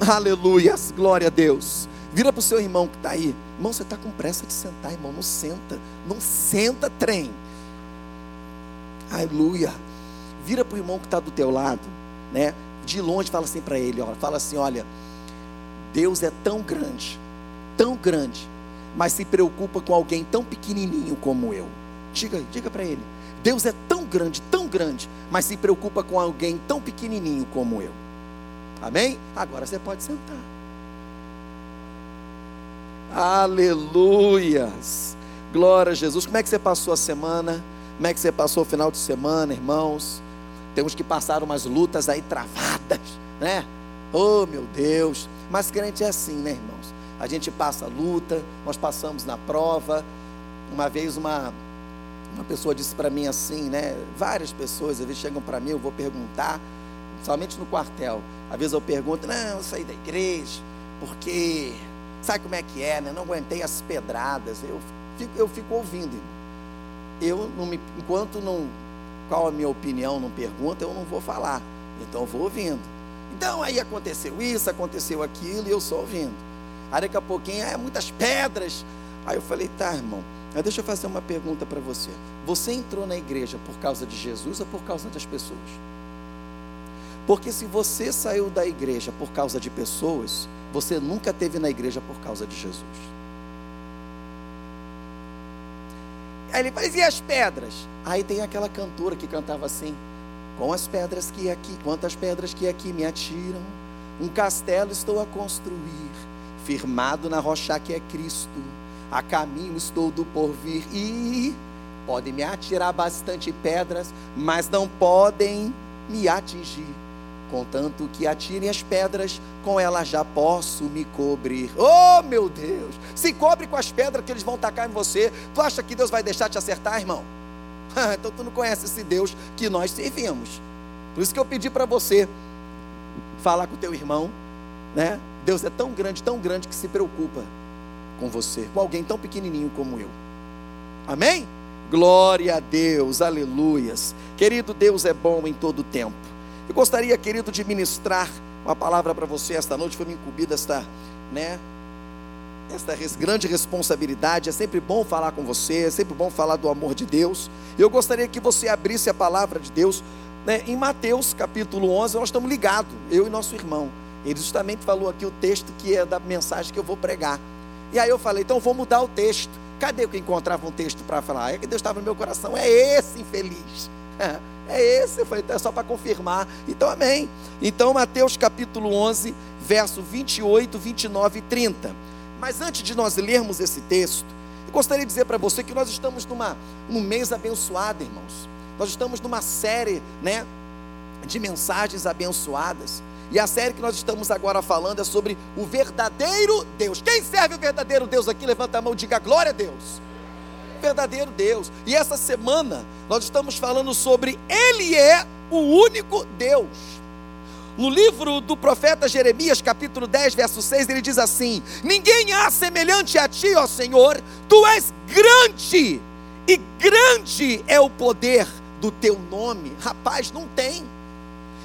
Aleluias, glória a Deus. Vira para o seu irmão que está aí. Irmão, você está com pressa de sentar, irmão. Não senta. Não senta, trem. Aleluia. Vira para o irmão que está do teu lado, né? De longe fala assim para ele, ó, fala assim, olha, Deus é tão grande, tão grande, mas se preocupa com alguém tão pequenininho como eu. Diga, diga para ele. Deus é tão grande, tão grande, mas se preocupa com alguém tão pequenininho como eu. Amém? Agora você pode sentar. Aleluias. Glória a Jesus. Como é que você passou a semana? Como é que você passou o final de semana, irmãos? Temos que passar umas lutas aí travadas, né? Oh, meu Deus. Mas crente é assim, né, irmãos? A gente passa a luta, nós passamos na prova. Uma vez uma uma pessoa disse para mim assim, né? Várias pessoas às vezes chegam para mim, eu vou perguntar, somente no quartel. Às vezes eu pergunto, não, eu saí da igreja, porque sabe como é que é, né? Não aguentei as pedradas. Eu fico, eu fico ouvindo. Eu não me, enquanto não, qual a minha opinião, não pergunta, eu não vou falar. Então eu vou ouvindo. Então aí aconteceu isso, aconteceu aquilo, e eu só ouvindo. Aí daqui a pouquinho, é muitas pedras. Aí eu falei, tá, irmão, mas deixa eu fazer uma pergunta para você. Você entrou na igreja por causa de Jesus ou por causa das pessoas? Porque se você saiu da igreja por causa de pessoas, você nunca teve na igreja por causa de Jesus. Aí ele faz, e as pedras? Aí tem aquela cantora que cantava assim: Com as pedras que aqui, quantas pedras que aqui me atiram, um castelo estou a construir, firmado na rocha que é Cristo a caminho estou do porvir e podem me atirar bastante pedras, mas não podem me atingir. Contanto que atirem as pedras, com elas já posso me cobrir. Oh, meu Deus! Se cobre com as pedras que eles vão tacar em você. Tu acha que Deus vai deixar te acertar, irmão? então tu não conhece esse Deus que nós servimos. Por isso que eu pedi para você falar com teu irmão, né? Deus é tão grande, tão grande que se preocupa com você, com alguém tão pequenininho como eu. Amém? Glória a Deus, aleluias. Querido, Deus é bom em todo tempo. Eu gostaria, querido, de ministrar uma palavra para você esta noite. Foi me incumbida esta, né? Esta grande responsabilidade. É sempre bom falar com você, é sempre bom falar do amor de Deus. Eu gostaria que você abrisse a palavra de Deus né, em Mateus capítulo 11. Nós estamos ligados, eu e nosso irmão. Ele justamente falou aqui o texto que é da mensagem que eu vou pregar. E aí eu falei, então vou mudar o texto. Cadê que encontrava um texto para falar? É que Deus estava no meu coração. É esse infeliz. É, é esse. Eu falei, então é só para confirmar. Então, amém. Então, Mateus capítulo 11, verso 28, 29 e 30. Mas antes de nós lermos esse texto, eu gostaria de dizer para você que nós estamos numa, num mês abençoado, irmãos. Nós estamos numa série, né, de mensagens abençoadas. E a série que nós estamos agora falando é sobre o verdadeiro Deus. Quem serve o verdadeiro Deus aqui? Levanta a mão e diga glória a Deus. Verdadeiro Deus. E essa semana nós estamos falando sobre Ele é o único Deus. No livro do profeta Jeremias, capítulo 10, verso 6, ele diz assim: Ninguém há semelhante a ti, ó Senhor, tu és grande, e grande é o poder do teu nome. Rapaz, não tem.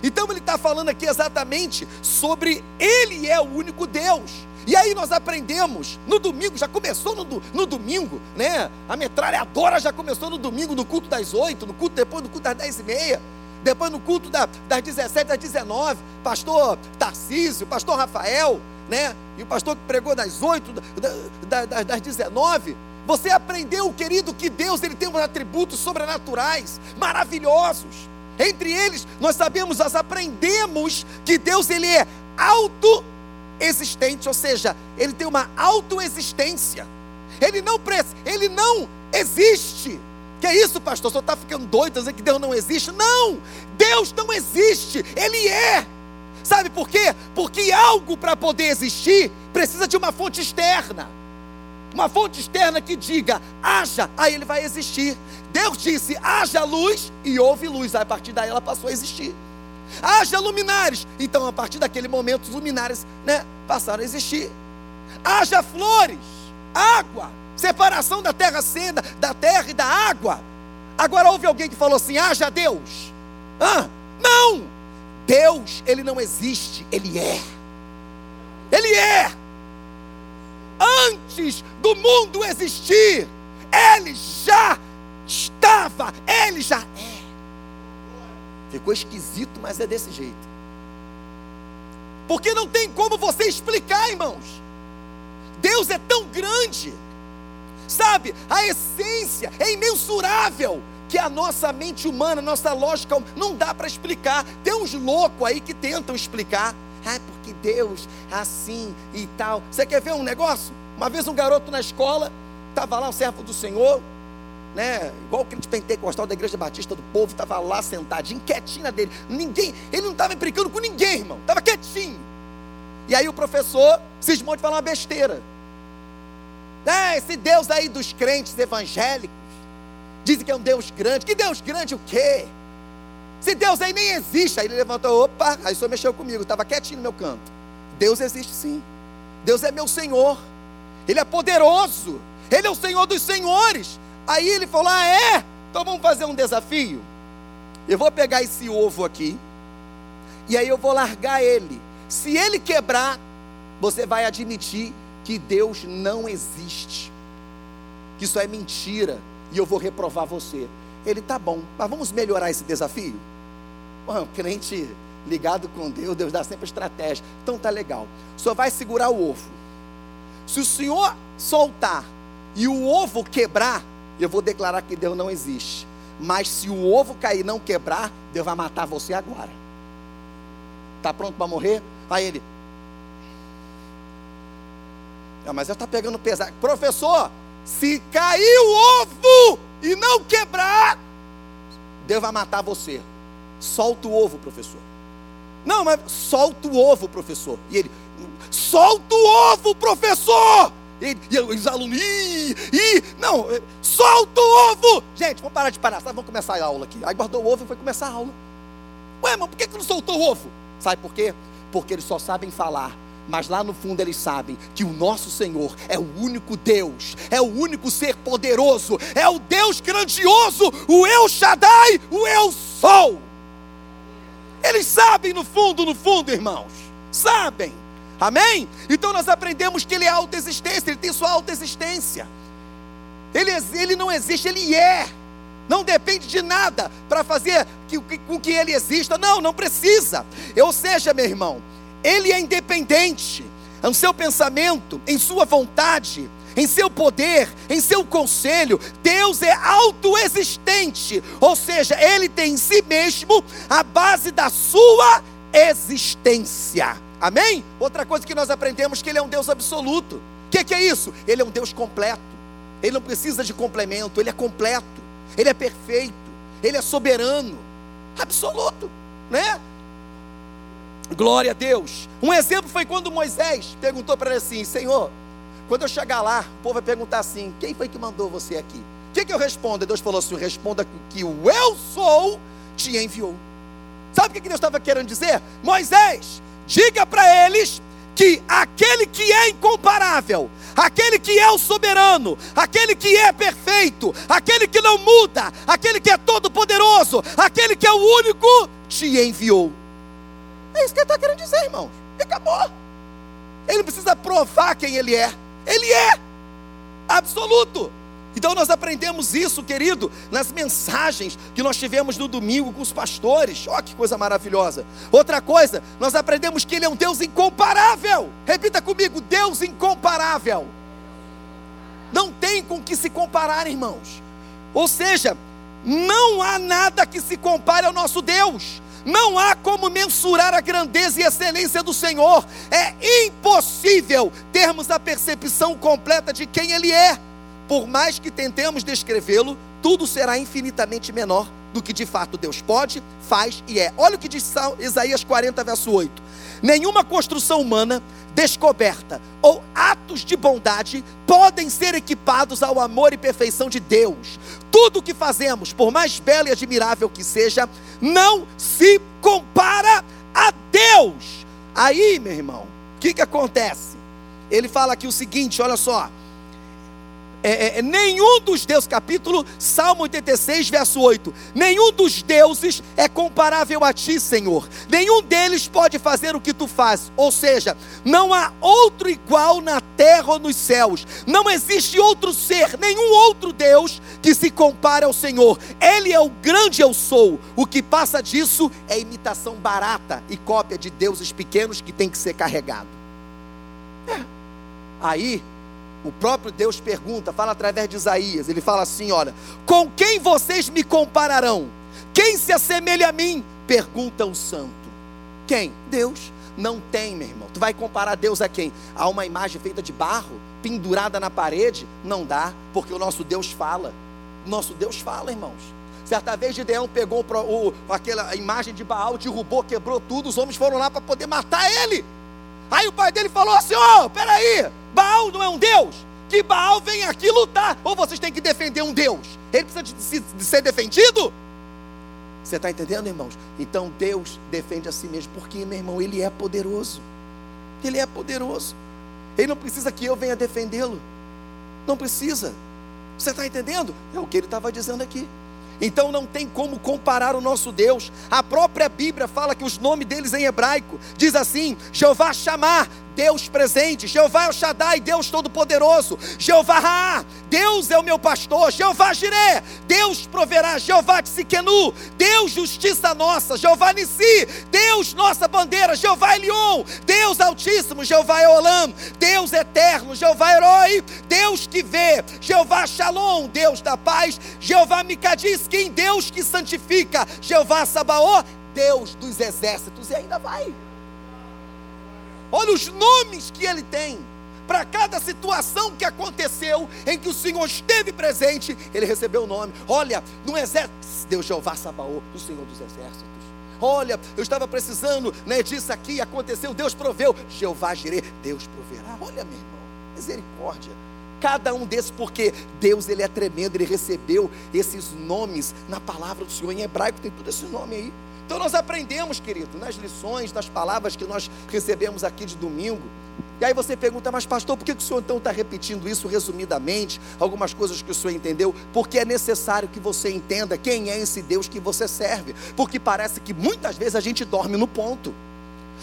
Então ele está falando aqui exatamente sobre Ele é o único Deus. E aí nós aprendemos, no domingo, já começou no, no domingo, né? A metralhadora já começou no domingo, no culto das oito, no culto depois no culto das dez e meia, depois no culto da, das 17 às 19, pastor Tarcísio, pastor Rafael, né? E o pastor que pregou das oito, da, da, das 19. Você aprendeu, querido, que Deus ele tem uns atributos sobrenaturais, maravilhosos. Entre eles, nós sabemos, nós aprendemos que Deus ele é autoexistente, ou seja, ele tem uma autoexistência. Ele não ele não existe. Que é isso, pastor? Você está ficando doido dizer que Deus não existe? Não! Deus não existe, Ele é. Sabe por quê? Porque algo para poder existir precisa de uma fonte externa. Uma fonte externa que diga, haja, aí ele vai existir. Deus disse, haja luz e houve luz. Aí, a partir daí ela passou a existir. Haja luminares. Então, a partir daquele momento, os luminares né, passaram a existir. Haja flores, água, separação da terra seda, da terra e da água. Agora houve alguém que falou assim: haja Deus. Ah, não Deus, ele não existe, ele é. Ele é. Antes do mundo existir, ele já estava, ele já é. Ficou esquisito, mas é desse jeito. Porque não tem como você explicar, irmãos. Deus é tão grande, sabe? A essência é imensurável que a nossa mente humana, nossa lógica não dá para explicar. Tem uns loucos aí que tentam explicar. Ah, porque Deus assim e tal. Você quer ver um negócio? Uma vez um garoto na escola, estava lá, um servo do Senhor, né? Igual o crente pentecostal da Igreja Batista do Povo, estava lá sentadinho, quietinho dele. Ninguém, ele não estava implicando com ninguém, irmão. Estava quietinho. E aí o professor cismou de falar uma besteira. É, esse Deus aí dos crentes evangélicos, dizem que é um Deus grande. Que Deus grande o quê? Se Deus aí nem existe. Aí ele levantou, opa, aí o senhor mexeu comigo, estava quietinho no meu canto. Deus existe sim. Deus é meu Senhor. Ele é poderoso. Ele é o Senhor dos senhores. Aí ele falou: Ah, é? Então vamos fazer um desafio. Eu vou pegar esse ovo aqui. E aí eu vou largar ele. Se ele quebrar, você vai admitir que Deus não existe. Que isso é mentira. E eu vou reprovar você. Ele tá bom, mas vamos melhorar esse desafio? Bom, crente ligado com Deus, Deus dá sempre estratégia. Então tá legal. Senhor vai segurar o ovo. Se o senhor soltar e o ovo quebrar, eu vou declarar que Deus não existe. Mas se o ovo cair e não quebrar, Deus vai matar você agora. Está pronto para morrer? Aí ele. Não, mas eu está pegando pesado. Professor, se cair o ovo e não quebrar, Deus vai matar você. Solta o ovo, professor. Não, mas solta o ovo, professor. E ele, solta o ovo, professor. E, e os alunos, ih, não, solta o ovo! Gente, vamos parar de parar, vamos começar a aula aqui. Aí guardou o ovo e foi começar a aula. Ué, mas por que, que não soltou o ovo? Sabe por quê? Porque eles só sabem falar, mas lá no fundo eles sabem que o nosso Senhor é o único Deus, é o único ser poderoso, é o Deus grandioso, o Eu Shaddai, o Eu Sou. Eles sabem no fundo, no fundo, irmãos, sabem. Amém? Então nós aprendemos que ele é autoexistência, ele tem sua autoexistência. Ele, ele não existe, ele é. Não depende de nada para fazer que, que, com que ele exista. Não, não precisa. Ou seja, meu irmão, ele é independente em seu pensamento, em sua vontade, em seu poder, em seu conselho. Deus é autoexistente. Ou seja, ele tem em si mesmo a base da sua existência. Amém? Outra coisa que nós aprendemos que ele é um Deus absoluto. O que, que é isso? Ele é um Deus completo. Ele não precisa de complemento, ele é completo, ele é perfeito, ele é soberano, absoluto, né? Glória a Deus. Um exemplo foi quando Moisés perguntou para ele assim: Senhor, quando eu chegar lá, o povo vai perguntar assim: Quem foi que mandou você aqui? O que, que eu respondo? E Deus falou assim: Responda que o eu sou te enviou. Sabe o que Deus estava querendo dizer? Moisés, diga para eles que aquele que é incomparável, aquele que é o soberano, aquele que é perfeito, aquele que não muda, aquele que é todo poderoso, aquele que é o único, te enviou. É isso que ele está querendo dizer, irmãos. E acabou. Ele precisa provar quem ele é. Ele é absoluto. Então nós aprendemos isso, querido, nas mensagens que nós tivemos no domingo com os pastores. Olha que coisa maravilhosa. Outra coisa, nós aprendemos que Ele é um Deus incomparável. Repita comigo: Deus incomparável. Não tem com que se comparar, irmãos. Ou seja, não há nada que se compare ao nosso Deus. Não há como mensurar a grandeza e excelência do Senhor. É impossível termos a percepção completa de quem Ele é por mais que tentemos descrevê-lo, tudo será infinitamente menor do que de fato Deus pode, faz e é. Olha o que diz Isaías 40, verso 8: Nenhuma construção humana, descoberta ou atos de bondade podem ser equipados ao amor e perfeição de Deus. Tudo o que fazemos, por mais belo e admirável que seja, não se compara a Deus. Aí, meu irmão, o que, que acontece? Ele fala aqui o seguinte: olha só é, é, nenhum dos deuses, capítulo Salmo 86, verso 8: nenhum dos deuses é comparável a ti, Senhor, nenhum deles pode fazer o que tu fazes, ou seja, não há outro igual na terra ou nos céus, não existe outro ser, nenhum outro Deus que se compare ao Senhor, Ele é o grande eu sou, o que passa disso é imitação barata e cópia de deuses pequenos que tem que ser carregado. É. Aí, o próprio Deus pergunta, fala através de Isaías, ele fala assim: olha, com quem vocês me compararão? Quem se assemelha a mim? Pergunta o santo. Quem? Deus. Não tem, meu irmão. Tu vai comparar Deus a quem? A uma imagem feita de barro, pendurada na parede? Não dá, porque o nosso Deus fala. Nosso Deus fala, irmãos. Certa vez Gideão pegou o, aquela imagem de Baal, derrubou, quebrou tudo, os homens foram lá para poder matar ele. Aí o pai dele falou assim: Ó, oh, peraí, Baal não é um Deus? Que Baal vem aqui lutar. Ou vocês têm que defender um Deus? Ele precisa de, de ser defendido? Você está entendendo, irmãos? Então Deus defende a si mesmo, porque, meu irmão, Ele é poderoso. Ele é poderoso. Ele não precisa que eu venha defendê-lo. Não precisa. Você está entendendo? É o que ele estava dizendo aqui. Então não tem como comparar o nosso Deus. A própria Bíblia fala que os nomes deles em hebraico diz assim: Jeová chamar, Deus presente, Jeová El Shaddai, Deus Todo-Poderoso, Jeová Ra, Deus é o meu pastor, Jeová Jiré, Deus proverá, Jeová Tsiquenu, Deus justiça nossa, Jeová Nissi, Deus nossa bandeira, Jeová Elion, Deus Altíssimo, Jeová Eolam, Deus Eterno, Jeová Herói, Deus que vê, Jeová Shalom, Deus da paz, Jeová Micadis, quem Deus que santifica, Jeová Sabaó, Deus dos exércitos, e ainda vai. Olha os nomes que ele tem. Para cada situação que aconteceu, em que o Senhor esteve presente, ele recebeu o nome. Olha, no exército, Deus Jeová Sabaô, do Senhor dos Exércitos. Olha, eu estava precisando né, disso aqui, aconteceu, Deus proveu. Jeová Jireh, Deus proverá. Olha, meu irmão, misericórdia. Cada um desses, porque Deus ele é tremendo, ele recebeu esses nomes na palavra do Senhor. Em hebraico tem tudo esse nome aí. Então nós aprendemos, querido, nas lições, nas palavras que nós recebemos aqui de domingo. E aí você pergunta, mas pastor, por que o senhor então está repetindo isso resumidamente? Algumas coisas que o senhor entendeu? Porque é necessário que você entenda quem é esse Deus que você serve. Porque parece que muitas vezes a gente dorme no ponto.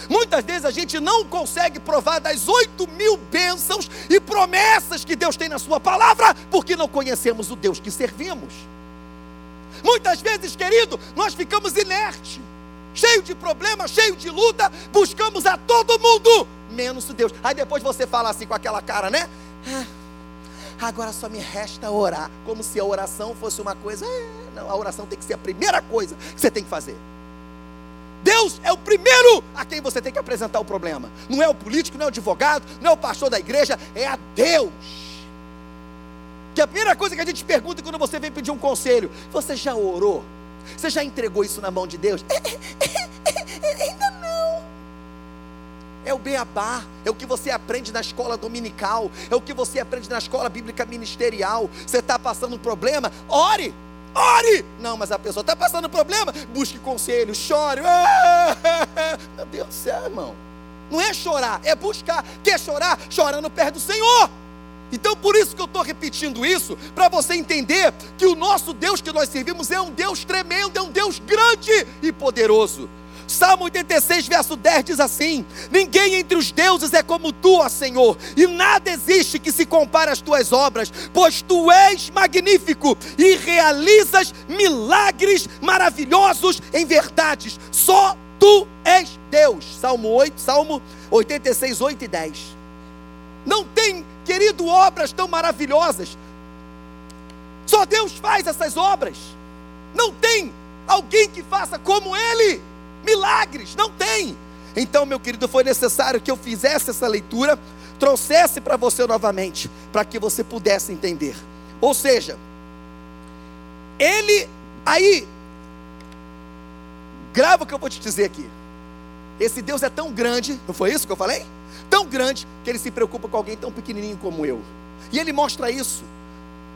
Muitas vezes a gente não consegue provar das oito mil bênçãos e promessas que Deus tem na Sua palavra, porque não conhecemos o Deus que servimos. Muitas vezes, querido, nós ficamos inertes, cheio de problemas, cheio de luta, buscamos a todo mundo, menos Deus. Aí depois você fala assim com aquela cara, né? Ah, agora só me resta orar, como se a oração fosse uma coisa. É, não, a oração tem que ser a primeira coisa que você tem que fazer. Deus é o primeiro a quem você tem que apresentar o problema. Não é o político, não é o advogado, não é o pastor da igreja, é a Deus. Que a primeira coisa que a gente pergunta quando você vem pedir um conselho: você já orou? Você já entregou isso na mão de Deus? Ainda não. É o beabá, é o que você aprende na escola dominical, é o que você aprende na escola bíblica ministerial. Você está passando um problema? Ore, ore. Não, mas a pessoa está passando um problema, busque conselho, chore. Meu Deus do céu, irmão. Não é chorar, é buscar. Quer chorar? Chorando perto do Senhor. Então, por isso que eu estou repetindo isso, para você entender que o nosso Deus que nós servimos é um Deus tremendo, é um Deus grande e poderoso. Salmo 86, verso 10 diz assim: Ninguém entre os deuses é como tu, ó Senhor, e nada existe que se compare às tuas obras, pois tu és magnífico e realizas milagres maravilhosos em verdades. Só tu és Deus. Salmo 8, Salmo 86, 8 e 10. Não tem Querido, obras tão maravilhosas. Só Deus faz essas obras. Não tem alguém que faça como Ele. Milagres, não tem. Então, meu querido, foi necessário que eu fizesse essa leitura, trouxesse para você novamente, para que você pudesse entender. Ou seja, Ele, aí, grava o que eu vou te dizer aqui. Esse Deus é tão grande, não foi isso que eu falei? Tão grande que ele se preocupa com alguém tão pequenininho como eu. E ele mostra isso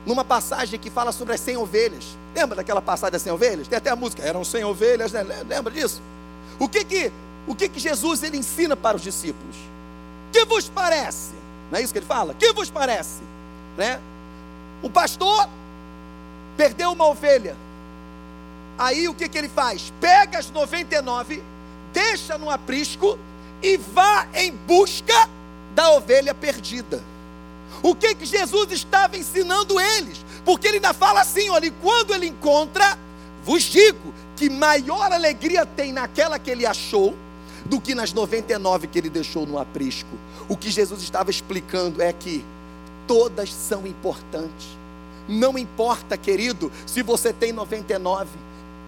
numa passagem que fala sobre as 100 ovelhas. Lembra daquela passagem das 100 ovelhas? Tem até a música, eram 100 ovelhas, né? lembra disso? O que que, o que que Jesus ele ensina para os discípulos? Que vos parece? Não é isso que ele fala? Que vos parece? Né? Um pastor perdeu uma ovelha. Aí o que, que ele faz? Pega as 99, deixa no aprisco e vá em busca da ovelha perdida. O que que Jesus estava ensinando eles? Porque ele ainda fala assim, olha, quando ele encontra, vos digo que maior alegria tem naquela que ele achou do que nas 99 que ele deixou no aprisco. O que Jesus estava explicando é que todas são importantes. Não importa, querido, se você tem 99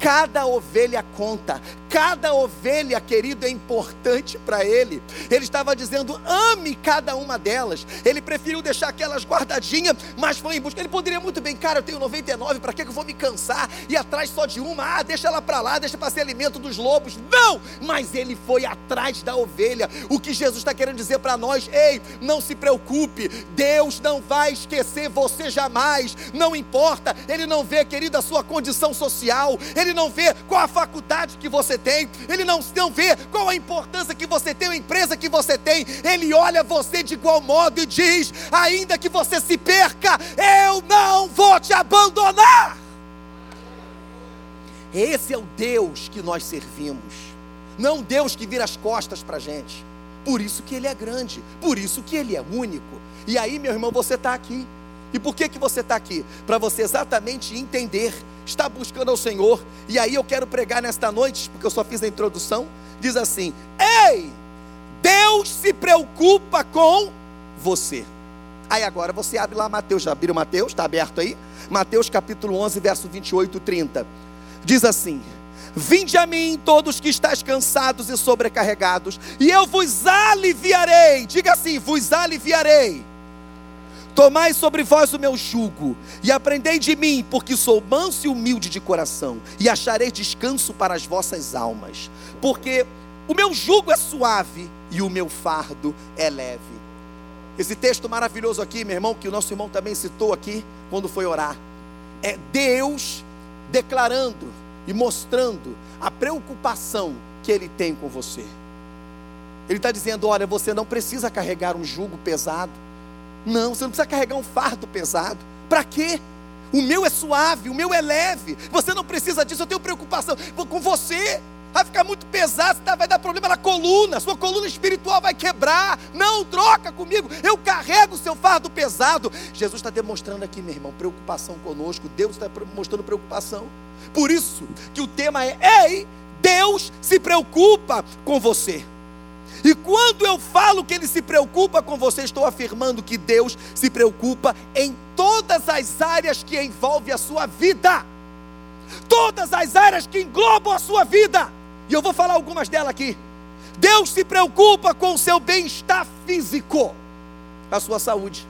Cada ovelha conta, cada ovelha, querido, é importante para ele. Ele estava dizendo: ame cada uma delas. Ele preferiu deixar aquelas guardadinhas, mas foi em busca. Ele poderia muito bem, cara, eu tenho 99, para que eu vou me cansar e atrás só de uma? Ah, deixa ela para lá, deixa para ser alimento dos lobos. Não! Mas ele foi atrás da ovelha. O que Jesus está querendo dizer para nós: ei, não se preocupe, Deus não vai esquecer você jamais. Não importa, Ele não vê, querido, a sua condição social, Ele ele não vê qual a faculdade que você tem, ele não, não vê qual a importância que você tem, a empresa que você tem, ele olha você de igual modo e diz: ainda que você se perca, eu não vou te abandonar. Esse é o Deus que nós servimos, não Deus que vira as costas para a gente. Por isso que Ele é grande, por isso que Ele é único. E aí, meu irmão, você está aqui. E por que, que você está aqui? Para você exatamente entender está buscando ao Senhor. E aí eu quero pregar nesta noite, porque eu só fiz a introdução. Diz assim: Ei, Deus se preocupa com você. Aí agora você abre lá Mateus, já abriu Mateus? Está aberto aí? Mateus capítulo 11, verso 28 e 30. Diz assim: Vinde a mim todos que estáis cansados e sobrecarregados, e eu vos aliviarei. Diga assim: vos aliviarei. Tomai sobre vós o meu jugo e aprendei de mim, porque sou manso e humilde de coração, e acharei descanso para as vossas almas, porque o meu jugo é suave e o meu fardo é leve. Esse texto maravilhoso aqui, meu irmão, que o nosso irmão também citou aqui quando foi orar, é Deus declarando e mostrando a preocupação que Ele tem com você. Ele está dizendo: olha, você não precisa carregar um jugo pesado. Não, você não precisa carregar um fardo pesado. Para quê? O meu é suave, o meu é leve. Você não precisa disso, eu tenho preocupação com você. Vai ficar muito pesado, tá, vai dar problema na coluna, sua coluna espiritual vai quebrar. Não, troca comigo, eu carrego o seu fardo pesado. Jesus está demonstrando aqui, meu irmão, preocupação conosco. Deus está mostrando preocupação. Por isso que o tema é: Ei, Deus se preocupa com você. E quando eu falo que Ele se preocupa com você, estou afirmando que Deus se preocupa em todas as áreas que envolvem a sua vida. Todas as áreas que englobam a sua vida. E eu vou falar algumas delas aqui. Deus se preocupa com o seu bem-estar físico, a sua saúde.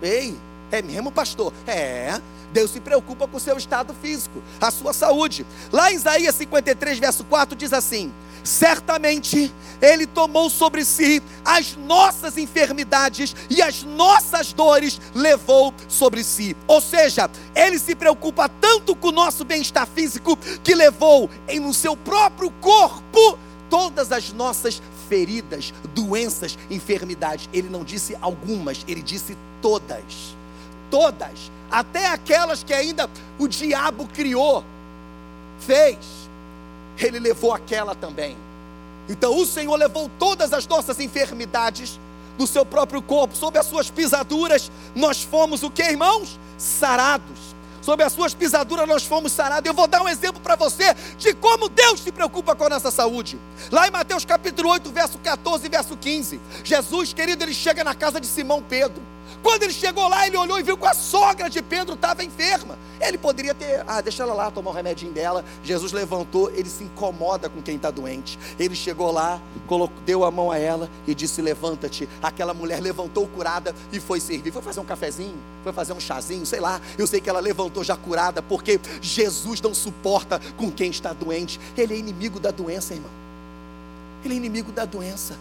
Ei, é mesmo, pastor? É. Deus se preocupa com o seu estado físico, a sua saúde. Lá em Isaías 53, verso 4, diz assim: certamente Ele tomou sobre si as nossas enfermidades e as nossas dores levou sobre si. Ou seja, Ele se preocupa tanto com o nosso bem-estar físico que levou em no seu próprio corpo todas as nossas feridas, doenças, enfermidades. Ele não disse algumas, ele disse todas. Todas, até aquelas que ainda o diabo criou, fez ele levou aquela também. Então o Senhor levou todas as nossas enfermidades no seu próprio corpo, sob as suas pisaduras, nós fomos o que, irmãos? Sarados. Sob as suas pisaduras nós fomos sarados. Eu vou dar um exemplo para você de como Deus se preocupa com a nossa saúde. Lá em Mateus capítulo 8, verso 14 e verso 15. Jesus, querido, ele chega na casa de Simão Pedro. Quando ele chegou lá, ele olhou e viu que a sogra de Pedro estava enferma. Ele poderia ter, ah, deixa ela lá tomar o remedinho dela. Jesus levantou, ele se incomoda com quem está doente. Ele chegou lá, colocou, deu a mão a ela e disse: Levanta-te. Aquela mulher levantou curada e foi servir. Foi fazer um cafezinho, foi fazer um chazinho, sei lá. Eu sei que ela levantou já curada, porque Jesus não suporta com quem está doente. Ele é inimigo da doença, irmão. Ele é inimigo da doença.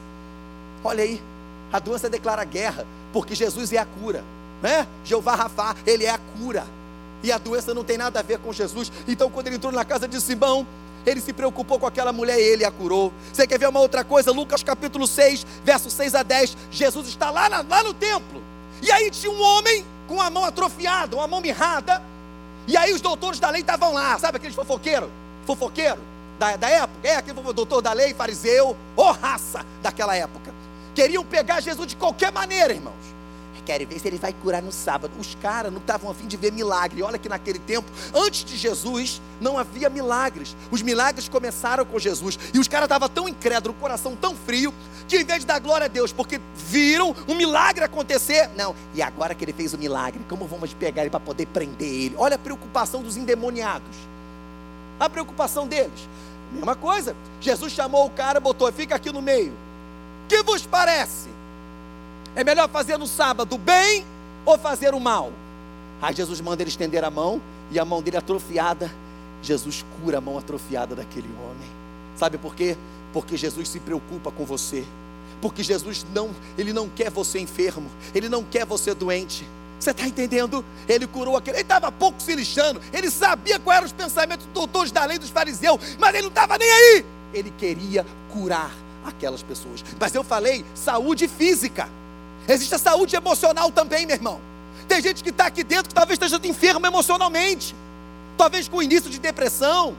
Olha aí, a doença declara guerra porque Jesus é a cura, né? Jeová Rafá, ele é a cura. E a doença não tem nada a ver com Jesus. Então, quando ele entrou na casa de Simão, ele se preocupou com aquela mulher e ele a curou. Você quer ver uma outra coisa? Lucas capítulo 6, versos 6 a 10. Jesus está lá, na, lá no templo. E aí tinha um homem com a mão atrofiada, uma mão mirrada. E aí os doutores da lei estavam lá, sabe aqueles fofoqueiros? Fofoqueiro da, da época? É, aquele doutor da lei, fariseu, ou raça daquela época. Queriam pegar Jesus de qualquer maneira, irmãos. Querem ver se ele vai curar no sábado. Os caras não estavam a fim de ver milagre. Olha que naquele tempo, antes de Jesus, não havia milagres. Os milagres começaram com Jesus. E os caras estavam tão incrédulos, coração tão frio, que em vez de dar glória a Deus, porque viram um milagre acontecer, não. E agora que ele fez o milagre, como vamos pegar ele para poder prender ele? Olha a preocupação dos endemoniados. A preocupação deles. Mesma coisa. Jesus chamou o cara, botou, fica aqui no meio que vos parece? É melhor fazer no sábado bem ou fazer o mal? Aí Jesus manda ele estender a mão e a mão dele atrofiada, Jesus cura a mão atrofiada daquele homem. Sabe por quê? Porque Jesus se preocupa com você. Porque Jesus não, ele não quer você enfermo, ele não quer você doente. Você está entendendo? Ele curou aquele. Ele estava pouco se lixando. Ele sabia quais eram os pensamentos dos doutores da lei dos fariseus, mas ele não estava nem aí. Ele queria curar aquelas pessoas. Mas eu falei saúde física. Existe a saúde emocional também, meu irmão. Tem gente que está aqui dentro que talvez esteja enfermo emocionalmente. Talvez com início de depressão,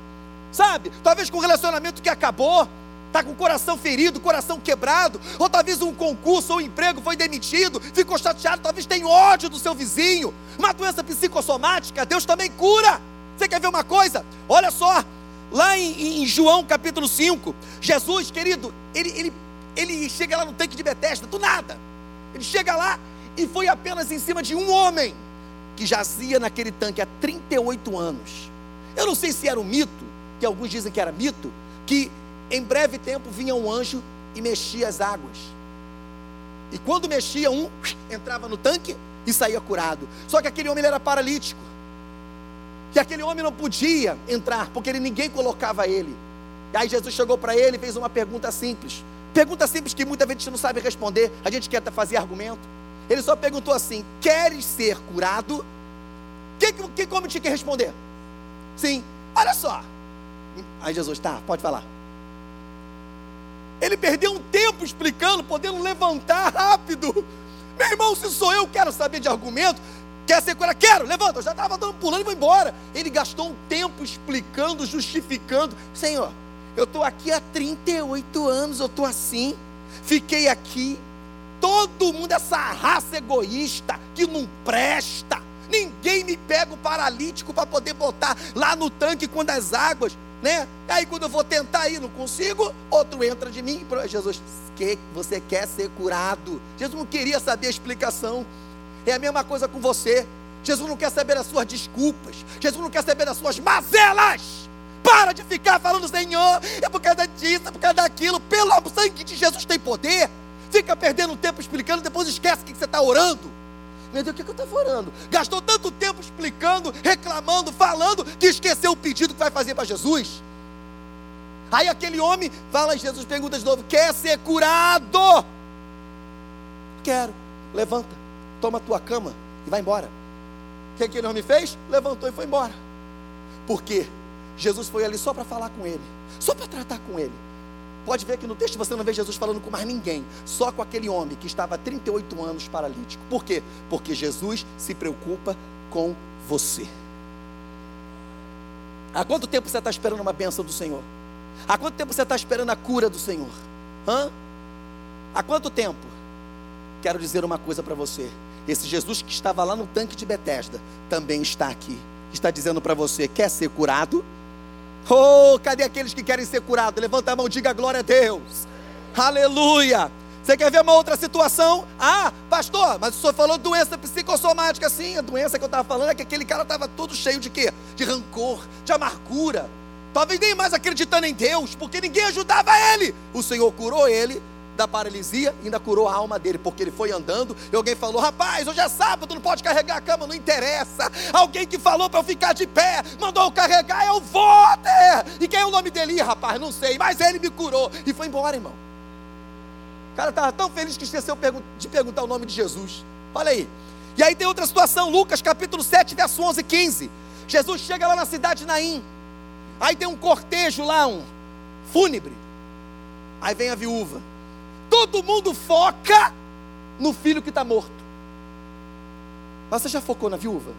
sabe? Talvez com um relacionamento que acabou, está com o coração ferido, coração quebrado, ou talvez um concurso ou um emprego foi demitido, ficou chateado, talvez tenha ódio do seu vizinho, uma doença psicossomática, Deus também cura. Você quer ver uma coisa? Olha só, Lá em, em, João capítulo 5, Jesus, querido, ele, ele, ele chega lá no tanque de Betesda, do nada. Ele chega lá e foi apenas em cima de um homem que jazia naquele tanque há 38 anos. Eu não sei se era um mito, que alguns dizem que era mito, que em breve tempo vinha um anjo e mexia as águas. E quando mexia um, entrava no tanque e saía curado. Só que aquele homem era paralítico que aquele homem não podia entrar, porque ele, ninguém colocava ele. E aí Jesus chegou para ele e fez uma pergunta simples. Pergunta simples que muita gente não sabe responder, a gente quer fazer argumento. Ele só perguntou assim: Queres ser curado? Que, que como tinha que responder? Sim, olha só. Aí Jesus, tá, pode falar. Ele perdeu um tempo explicando, podendo levantar rápido. Meu irmão, se sou eu, quero saber de argumento. Quer ser curado? Quero, levanta. Eu já estava pulando e vou embora. Ele gastou um tempo explicando, justificando. Senhor, eu estou aqui há 38 anos, eu estou assim. Fiquei aqui. Todo mundo, essa raça egoísta que não presta. Ninguém me pega o paralítico para poder botar lá no tanque quando as águas, né? Aí quando eu vou tentar ir, não consigo, outro entra de mim. Jesus, que você quer ser curado? Jesus não queria saber a explicação. É a mesma coisa com você. Jesus não quer saber das suas desculpas. Jesus não quer saber das suas mazelas. Para de ficar falando, Senhor, é por causa disso, é por causa daquilo. Pelo sangue de Jesus tem poder. Fica perdendo tempo explicando, depois esquece que você está orando. Meu Deus, o que, eu estava orando? Gastou tanto tempo explicando, reclamando, falando, que esqueceu o pedido que vai fazer para Jesus. Aí aquele homem fala, Jesus pergunta de novo: quer ser curado? Quero, levanta toma a tua cama e vai embora. O que aquele homem fez? Levantou e foi embora. Por quê? Jesus foi ali só para falar com ele, só para tratar com ele. Pode ver que no texto você não vê Jesus falando com mais ninguém, só com aquele homem que estava há 38 anos paralítico. Por quê? Porque Jesus se preocupa com você. Há quanto tempo você está esperando uma bênção do Senhor? Há quanto tempo você está esperando a cura do Senhor? Hã? Há quanto tempo? Quero dizer uma coisa para você. Esse Jesus que estava lá no tanque de Betesda também está aqui. Está dizendo para você: quer ser curado? Oh, cadê aqueles que querem ser curados? Levanta a mão, diga glória a Deus. Aleluia. Você quer ver uma outra situação? Ah, pastor, mas o senhor falou doença psicossomática. Sim, a doença que eu estava falando é que aquele cara estava todo cheio de quê? De rancor, de amargura. Talvez nem mais acreditando em Deus, porque ninguém ajudava ele. O Senhor curou ele da paralisia, ainda curou a alma dele, porque ele foi andando e alguém falou: Rapaz, hoje é sábado, não pode carregar a cama, não interessa. Alguém que falou para eu ficar de pé, mandou eu carregar, eu vou até. E quem é o nome dele? Rapaz, não sei, mas ele me curou e foi embora, irmão. O cara estava tão feliz que esqueceu de perguntar o nome de Jesus. Olha aí. E aí tem outra situação, Lucas capítulo 7, verso 11 e 15. Jesus chega lá na cidade de Naim. Aí tem um cortejo lá, um fúnebre. Aí vem a viúva todo mundo foca no filho que está morto. Mas você já focou na viúva?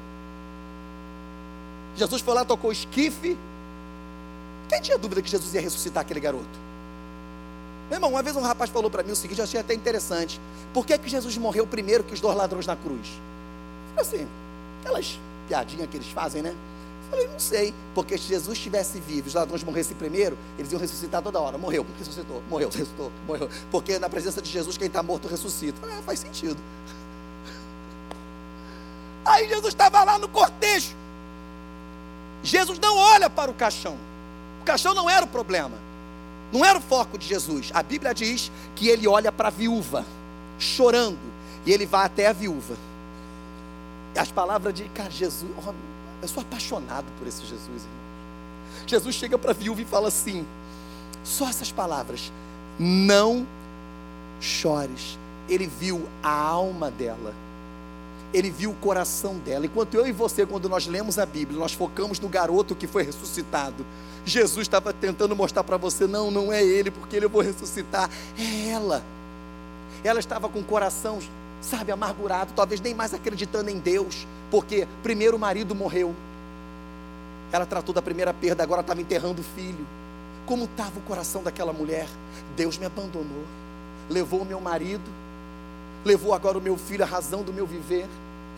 Jesus foi lá, tocou o esquife. Quem tinha dúvida que Jesus ia ressuscitar aquele garoto? Meu irmão, uma vez um rapaz falou para mim o seguinte, eu achei até interessante. Por que, que Jesus morreu primeiro que os dois ladrões na cruz? Falei assim, aquelas piadinhas que eles fazem, né? Falei, não sei, porque se Jesus estivesse vivo, os ladrões morressem primeiro, eles iam ressuscitar toda hora. Morreu, ressuscitou, morreu, ressuscitou, morreu. Porque na presença de Jesus, quem está morto ressuscita. ah, faz sentido. Aí Jesus estava lá no cortejo. Jesus não olha para o caixão. O caixão não era o problema. Não era o foco de Jesus. A Bíblia diz que ele olha para a viúva, chorando, e ele vai até a viúva. As palavras de cara, Jesus, oh, eu sou apaixonado por esse Jesus, irmão. Jesus chega para a viúva e fala assim: só essas palavras, não chores. Ele viu a alma dela ele viu o coração dela. Enquanto eu e você, quando nós lemos a Bíblia, nós focamos no garoto que foi ressuscitado. Jesus estava tentando mostrar para você: não, não é ele, porque ele eu vou ressuscitar, é ela. Ela estava com o coração, sabe, amargurado, talvez nem mais acreditando em Deus, porque primeiro o marido morreu. Ela tratou da primeira perda, agora estava enterrando o filho. Como estava o coração daquela mulher? Deus me abandonou, levou o meu marido, levou agora o meu filho, a razão do meu viver.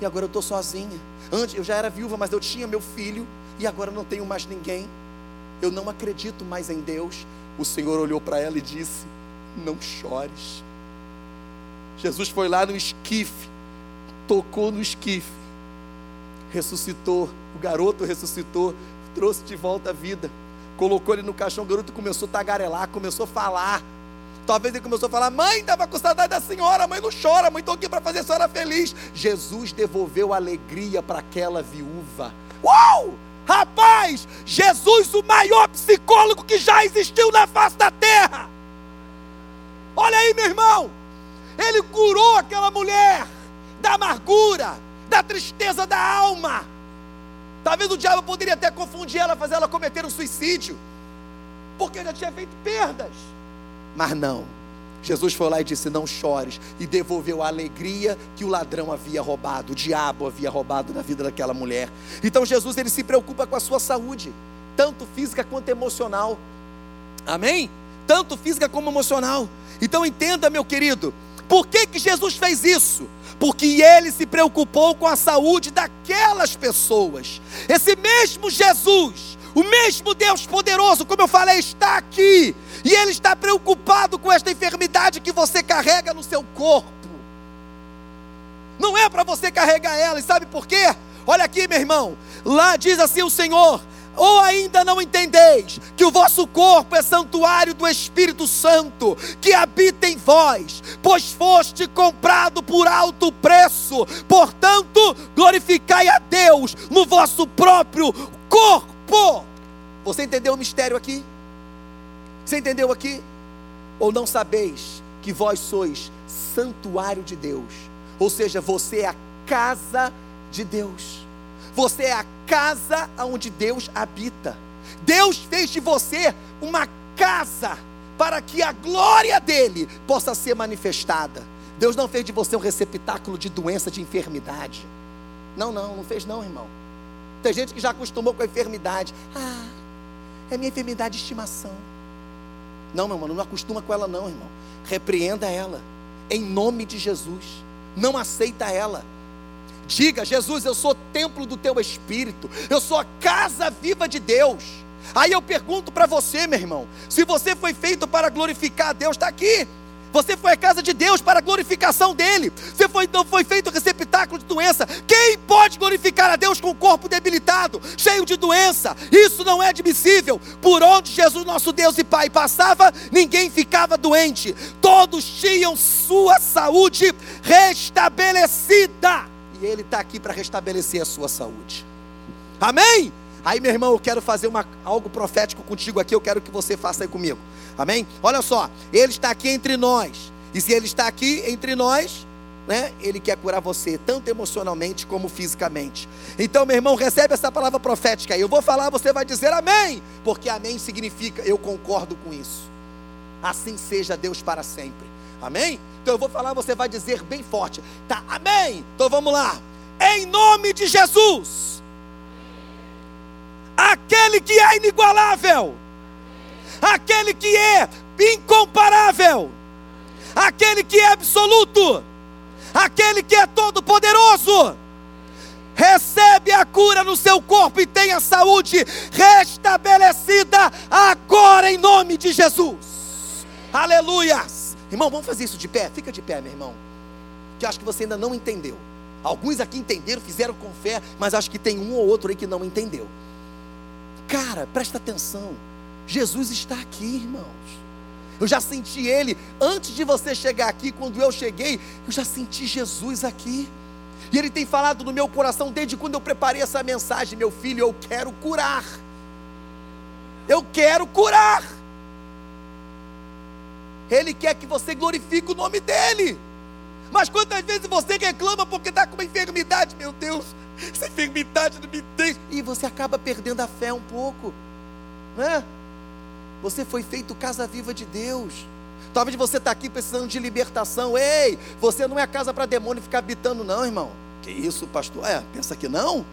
E agora eu estou sozinha. Antes eu já era viúva, mas eu tinha meu filho. E agora não tenho mais ninguém. Eu não acredito mais em Deus. O Senhor olhou para ela e disse: Não chores. Jesus foi lá no esquife, tocou no esquife, ressuscitou. O garoto ressuscitou, trouxe de volta a vida, colocou ele no caixão. O garoto começou a tagarelar, começou a falar. Talvez ele começou a falar: Mãe, estava com saudade da senhora, mãe, não chora, mãe, estou aqui para fazer a senhora feliz. Jesus devolveu alegria para aquela viúva. Uau! Rapaz, Jesus, o maior psicólogo que já existiu na face da terra. Olha aí, meu irmão. Ele curou aquela mulher da amargura, da tristeza da alma. Talvez o diabo poderia até confundir ela, fazer ela cometer um suicídio, porque já tinha feito perdas. Mas não. Jesus foi lá e disse: Não chores, e devolveu a alegria que o ladrão havia roubado, o diabo havia roubado da vida daquela mulher. Então Jesus ele se preocupa com a sua saúde, tanto física quanto emocional. Amém? Tanto física como emocional. Então entenda, meu querido, por que, que Jesus fez isso? Porque ele se preocupou com a saúde daquelas pessoas. Esse mesmo Jesus, o mesmo Deus poderoso, como eu falei, está aqui e Ele está preocupado com esta enfermidade que você carrega no seu corpo. Não é para você carregar ela, e sabe por quê? Olha aqui, meu irmão. Lá diz assim o Senhor: ou ainda não entendeis que o vosso corpo é santuário do Espírito Santo, que habita em vós, pois foste comprado por alto preço, portanto, glorificai a Deus no vosso próprio corpo. Você entendeu o mistério aqui? Você entendeu aqui? Ou não sabeis que vós sois santuário de Deus? Ou seja, você é a casa de Deus. Você é a casa onde Deus habita. Deus fez de você uma casa para que a glória dele possa ser manifestada. Deus não fez de você um receptáculo de doença, de enfermidade. Não, não, não fez não, irmão. Tem gente que já acostumou com a enfermidade. Ah, é minha enfermidade de estimação. Não, meu irmão, não acostuma com ela, não, irmão. Repreenda ela, em nome de Jesus. Não aceita ela. Diga, Jesus, eu sou templo do teu espírito, eu sou a casa viva de Deus. Aí eu pergunto para você, meu irmão, se você foi feito para glorificar a Deus, está aqui. Você foi a casa de Deus para a glorificação dele. Você foi, não foi feito receptáculo de doença. Quem pode glorificar a Deus com o corpo debilitado, cheio de doença? Isso não é admissível. Por onde Jesus, nosso Deus e Pai, passava, ninguém ficava doente. Todos tinham sua saúde restabelecida. E Ele está aqui para restabelecer a sua saúde. Amém? Aí, meu irmão, eu quero fazer uma, algo profético contigo aqui. Eu quero que você faça aí comigo. Amém? Olha só, Ele está aqui entre nós. E se Ele está aqui entre nós, né? Ele quer curar você, tanto emocionalmente como fisicamente. Então, meu irmão, recebe essa palavra profética aí. Eu vou falar, você vai dizer amém, porque amém significa eu concordo com isso. Assim seja Deus para sempre. Amém? Então eu vou falar, você vai dizer bem forte. Tá, amém. Então vamos lá. em nome de Jesus. Aquele que é inigualável, aquele que é incomparável, aquele que é absoluto, aquele que é todo-poderoso, recebe a cura no seu corpo e tenha saúde restabelecida agora em nome de Jesus. Aleluias. Irmão, vamos fazer isso de pé? Fica de pé, meu irmão. Que acho que você ainda não entendeu. Alguns aqui entenderam, fizeram com fé, mas acho que tem um ou outro aí que não entendeu. Cara, presta atenção. Jesus está aqui, irmãos. Eu já senti Ele antes de você chegar aqui, quando eu cheguei, eu já senti Jesus aqui. E Ele tem falado no meu coração desde quando eu preparei essa mensagem, meu filho, eu quero curar. Eu quero curar. Ele quer que você glorifique o nome dEle. Mas quantas vezes você reclama porque está com uma enfermidade, meu Deus, essa enfermidade não me deixa. E você acaba perdendo a fé um pouco, né? Você foi feito casa viva de Deus. Talvez você está aqui precisando de libertação. Ei, você não é casa para demônio ficar habitando, não, irmão. Que isso, pastor? É, pensa que não?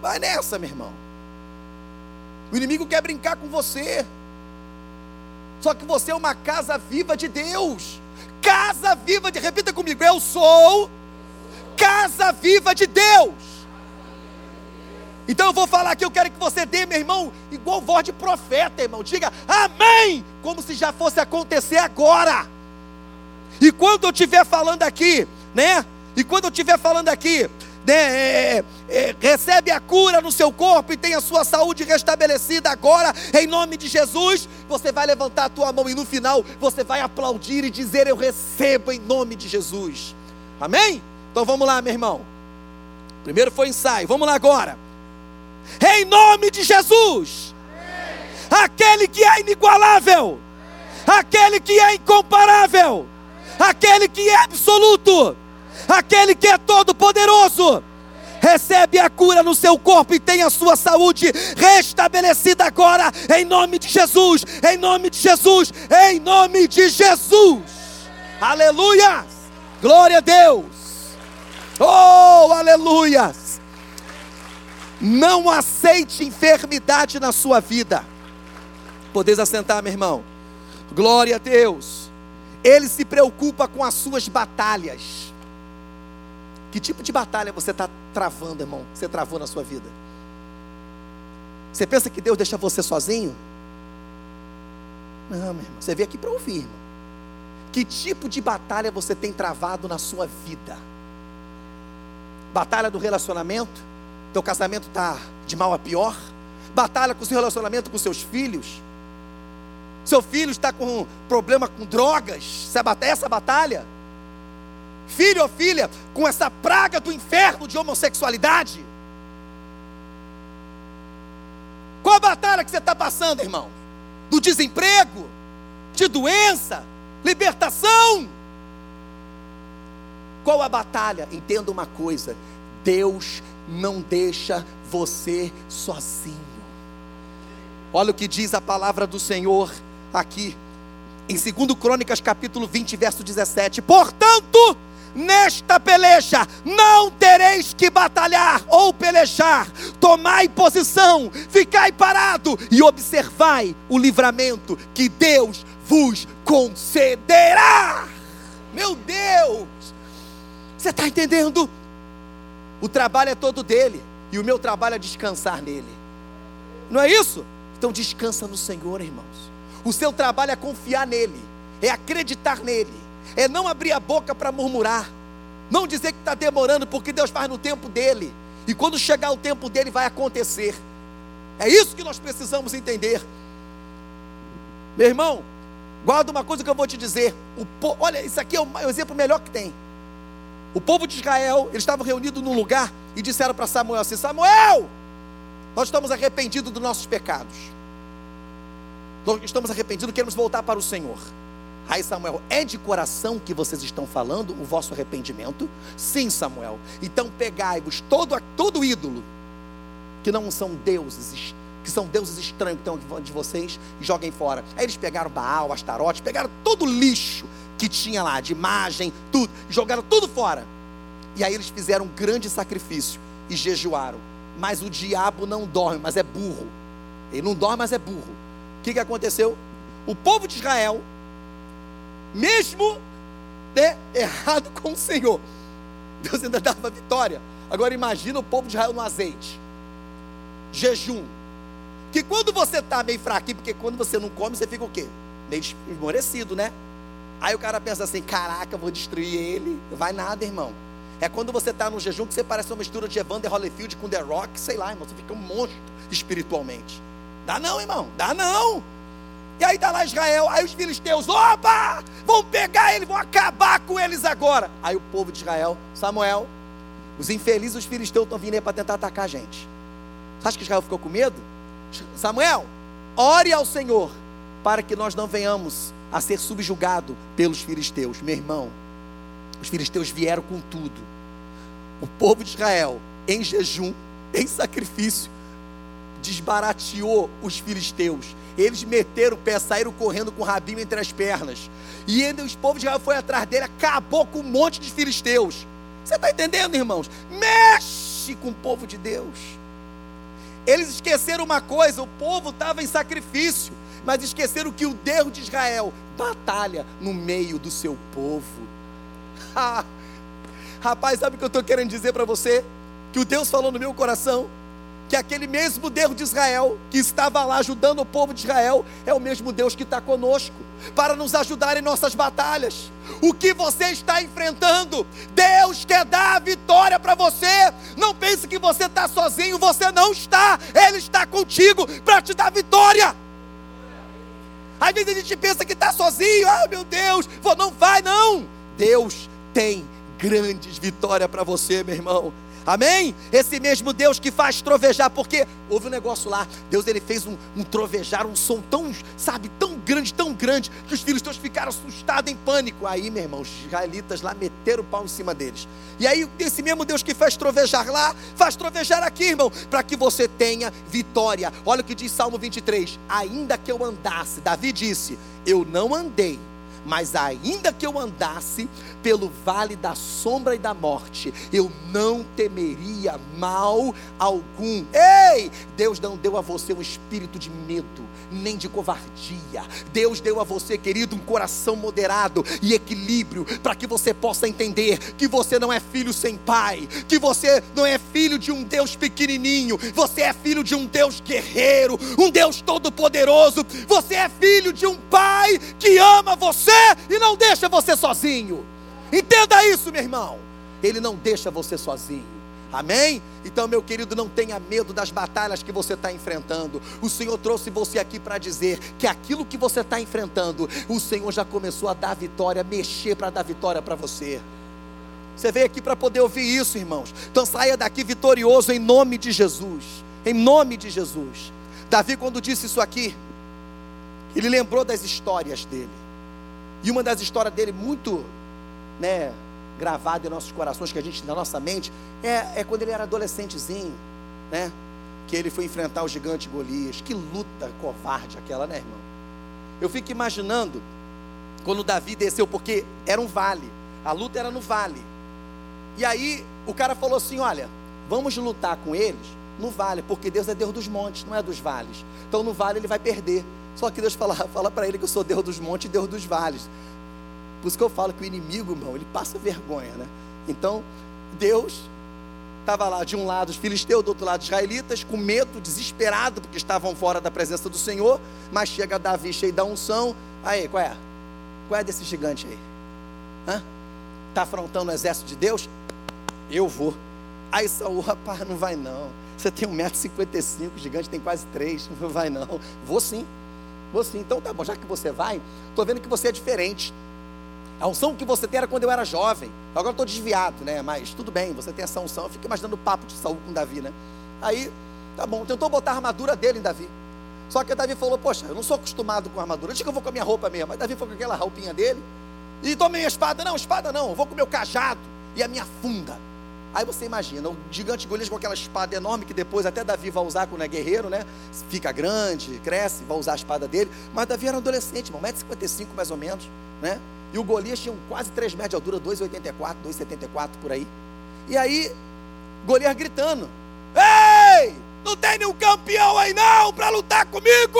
Vai nessa, meu irmão. O inimigo quer brincar com você. Só que você é uma casa viva de Deus. Casa viva de, repita comigo, eu sou casa viva de Deus. Então eu vou falar aqui, eu quero que você dê, meu irmão, igual voz de profeta, irmão. Diga amém, como se já fosse acontecer agora. E quando eu estiver falando aqui, né? E quando eu estiver falando aqui, é, é, recebe a cura no seu corpo e tem a sua saúde restabelecida agora, em nome de Jesus, você vai levantar a tua mão e no final você vai aplaudir e dizer: Eu recebo em nome de Jesus. Amém? Então vamos lá, meu irmão. Primeiro foi ensaio, vamos lá agora em nome de Jesus. Aquele que é inigualável, aquele que é incomparável, aquele que é absoluto, aquele que é todo-poderoso, recebe a cura no seu corpo e tem a sua saúde restabelecida agora, em nome de Jesus, em nome de Jesus, em nome de Jesus. Aleluia! Glória a Deus! Oh, aleluias! Não aceite enfermidade na sua vida. Podeis assentar, meu irmão. Glória a Deus. Ele se preocupa com as suas batalhas. Que tipo de batalha você está travando, irmão? Você travou na sua vida? Você pensa que Deus deixa você sozinho? Não, meu irmão. Você veio aqui para ouvir, irmão. Que tipo de batalha você tem travado na sua vida? Batalha do relacionamento? teu casamento está de mal a pior, batalha com o seu relacionamento com seus filhos, seu filho está com problema com drogas, essa batalha, filho ou filha com essa praga do inferno de homossexualidade, qual a batalha que você está passando, irmão? Do desemprego, de doença, libertação. Qual a batalha? Entenda uma coisa: Deus não deixa você sozinho. Olha o que diz a palavra do Senhor aqui, em 2 Crônicas, capítulo 20, verso 17: Portanto, nesta peleja não tereis que batalhar ou pelejar, tomai posição, ficai parado e observai o livramento que Deus vos concederá. Meu Deus, você está entendendo? O trabalho é todo dele. E o meu trabalho é descansar nele. Não é isso? Então descansa no Senhor, irmãos. O seu trabalho é confiar nele, é acreditar nele, é não abrir a boca para murmurar, não dizer que está demorando, porque Deus faz no tempo dele, e quando chegar o tempo dele vai acontecer. É isso que nós precisamos entender. Meu irmão, guarda uma coisa que eu vou te dizer. Po... Olha, isso aqui é o exemplo melhor que tem. O povo de Israel, eles estavam reunidos num lugar e disseram para Samuel assim: Samuel, nós estamos arrependidos dos nossos pecados. Nós estamos arrependidos, queremos voltar para o Senhor. Aí Samuel, é de coração que vocês estão falando o vosso arrependimento? Sim, Samuel. Então pegai-vos todo, todo ídolo, que não são deuses, que são deuses estranhos que estão de vocês, e joguem fora. Aí eles pegaram Baal, Astarote, pegaram todo o lixo que tinha lá, de imagem, tudo, jogaram tudo fora. E aí eles fizeram um grande sacrifício e jejuaram. Mas o diabo não dorme, mas é burro. Ele não dorme, mas é burro. O que, que aconteceu? O povo de Israel, mesmo né, errado com o Senhor, Deus ainda dava vitória. Agora imagina o povo de Israel no azeite. Jejum. Que quando você está meio fraquinho, porque quando você não come, você fica o quê? Meio esmorecido, né? Aí o cara pensa assim: caraca, vou destruir ele. Vai nada, irmão. É quando você está no jejum que você parece uma mistura de Evander Holyfield com The Rock, sei lá, irmão. Você fica um monstro espiritualmente. Dá não, irmão. Dá não. E aí está lá Israel, aí os filisteus, opa, vão pegar ele, vão acabar com eles agora. Aí o povo de Israel, Samuel, os infelizes, os filisteus estão vindo aí para tentar atacar a gente. Você acha que Israel ficou com medo? Samuel, ore ao Senhor para que nós não venhamos a ser subjugado pelos filisteus. Meu irmão, os filisteus vieram com tudo. O povo de Israel, em jejum, em sacrifício, desbarateou os filisteus. Eles meteram o pé, saíram correndo com o rabinho entre as pernas. E ainda os povos de Israel foi atrás dele, acabou com um monte de filisteus. Você está entendendo, irmãos? Mexe com o povo de Deus. Eles esqueceram uma coisa: o povo estava em sacrifício, mas esqueceram que o Deus de Israel batalha no meio do seu povo. Rapaz, sabe o que eu estou querendo dizer para você? Que o Deus falou no meu coração que aquele mesmo Deus de Israel, que estava lá ajudando o povo de Israel, é o mesmo Deus que está conosco, para nos ajudar em nossas batalhas. O que você está enfrentando, Deus quer dar a vitória para você. Não pense que você está sozinho, você não está, Ele está contigo para te dar vitória. Às vezes a gente pensa que está sozinho, ah meu Deus, não vai não. Deus tem grandes vitórias para você, meu irmão. Amém? Esse mesmo Deus que faz trovejar, porque houve um negócio lá, Deus ele fez um, um trovejar, um som tão, sabe, tão grande, tão grande, que os filhos todos ficaram assustados em pânico. Aí, meu irmão, os israelitas lá meteram o pau em cima deles. E aí, esse mesmo Deus que faz trovejar lá, faz trovejar aqui, irmão, para que você tenha vitória. Olha o que diz Salmo 23: Ainda que eu andasse, Davi disse, eu não andei mas ainda que eu andasse pelo vale da sombra e da morte, eu não temeria mal algum. Ei, Deus não deu a você um espírito de medo, nem de covardia. Deus deu a você, querido, um coração moderado e equilíbrio para que você possa entender que você não é filho sem pai, que você não é filho de um Deus pequenininho, você é filho de um Deus guerreiro, um Deus todo-poderoso. Você é filho de um pai que ama você e não deixa você sozinho. Entenda isso, meu irmão. Ele não deixa você sozinho. Amém? Então, meu querido, não tenha medo das batalhas que você está enfrentando. O Senhor trouxe você aqui para dizer que aquilo que você está enfrentando, o Senhor já começou a dar vitória, mexer para dar vitória para você. Você veio aqui para poder ouvir isso, irmãos. Então saia daqui vitorioso em nome de Jesus. Em nome de Jesus. Davi, quando disse isso aqui, ele lembrou das histórias dele. E uma das histórias dele muito, né, gravada em nossos corações, que a gente na nossa mente, é, é quando ele era adolescentezinho, né? Que ele foi enfrentar o gigante Golias. Que luta covarde aquela, né, irmão? Eu fico imaginando quando Davi desceu, porque era um vale, a luta era no vale. E aí o cara falou assim: olha, vamos lutar com eles no vale, porque Deus é Deus dos montes, não é dos vales. Então no vale ele vai perder. Só que Deus fala, fala para ele que eu sou Deus dos montes e Deus dos vales. Por isso que eu falo que o inimigo, irmão, ele passa vergonha, né? Então, Deus estava lá de um lado os filisteus, do outro lado os israelitas, com medo, desesperado, porque estavam fora da presença do Senhor. Mas chega Davi cheio da unção. Aí, qual é? Qual é desse gigante aí? Está afrontando o exército de Deus? Eu vou. Aí Saul, rapaz, não vai não. Você tem 1,55m, o gigante tem quase 3, não vai não. Vou sim. Você, então tá bom, já que você vai, estou vendo que você é diferente. A unção que você tem era quando eu era jovem. Agora estou desviado, né? Mas tudo bem, você tem essa unção. Eu fico imaginando o papo de Saul com Davi, né? Aí, tá bom, tentou botar a armadura dele em Davi. Só que Davi falou, poxa, eu não sou acostumado com armadura. Deixa que eu vou com a minha roupa mesmo. Mas Davi foi com aquela roupinha dele. E tomei a espada. Não, espada não. Eu vou com o meu cajado e a minha funda. Aí você imagina, o gigante Golias com aquela espada enorme que depois até Davi vai usar quando é guerreiro, né? Fica grande, cresce, vai usar a espada dele. Mas Davi era um adolescente, irmão, 1,55m mais ou menos, né? E o Golias tinha quase 3 metros de altura, 2,84, 2,74 por aí. E aí, Golias gritando: Ei, não tem nenhum campeão aí não para lutar comigo.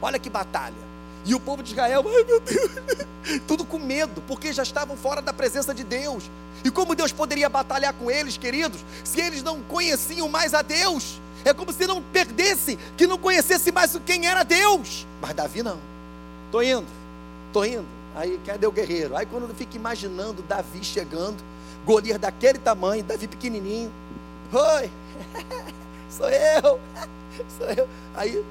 Olha que batalha. E o povo de Israel, ai meu Deus, tudo com medo, porque já estavam fora da presença de Deus. E como Deus poderia batalhar com eles, queridos, se eles não conheciam mais a Deus? É como se não perdessem, que não conhecesse mais quem era Deus. Mas Davi não. Tô indo, tô indo. Aí cadê o guerreiro? Aí quando eu fico imaginando Davi chegando, Golias daquele tamanho, Davi pequenininho. Oi, sou eu, sou eu. Aí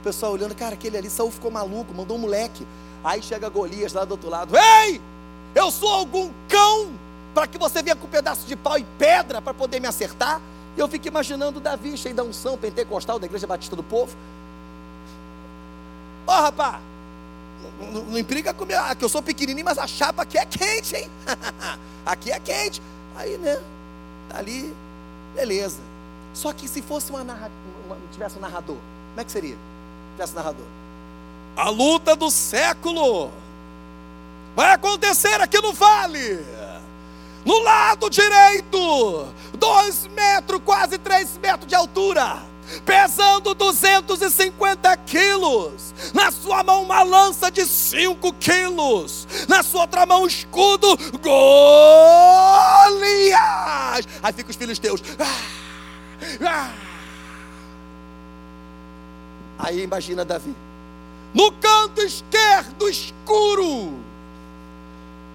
o pessoal olhando, cara, aquele ali, Saul ficou maluco, mandou um moleque. Aí chega Golias lá do outro lado. Ei, eu sou algum cão para que você venha com um pedaço de pau e pedra para poder me acertar? E eu fico imaginando Davi cheio da unção pentecostal da Igreja Batista do Povo. Ó, oh, rapaz, não, não, implica comigo, ah, que eu sou pequenininho, mas a chapa aqui é quente, hein? aqui é quente. Aí, né? Tá ali, beleza. Só que se fosse uma, narra, tivesse um narrador, como é que seria? Um narrador. A luta do século vai acontecer aqui no vale. No lado direito, dois metros, quase três metros de altura pesando 250 quilos, na sua mão uma lança de 5 quilos, na sua outra mão um escudo, Golias. Aí fica os filhos teus. Ah, ah. Aí imagina Davi, no canto esquerdo escuro,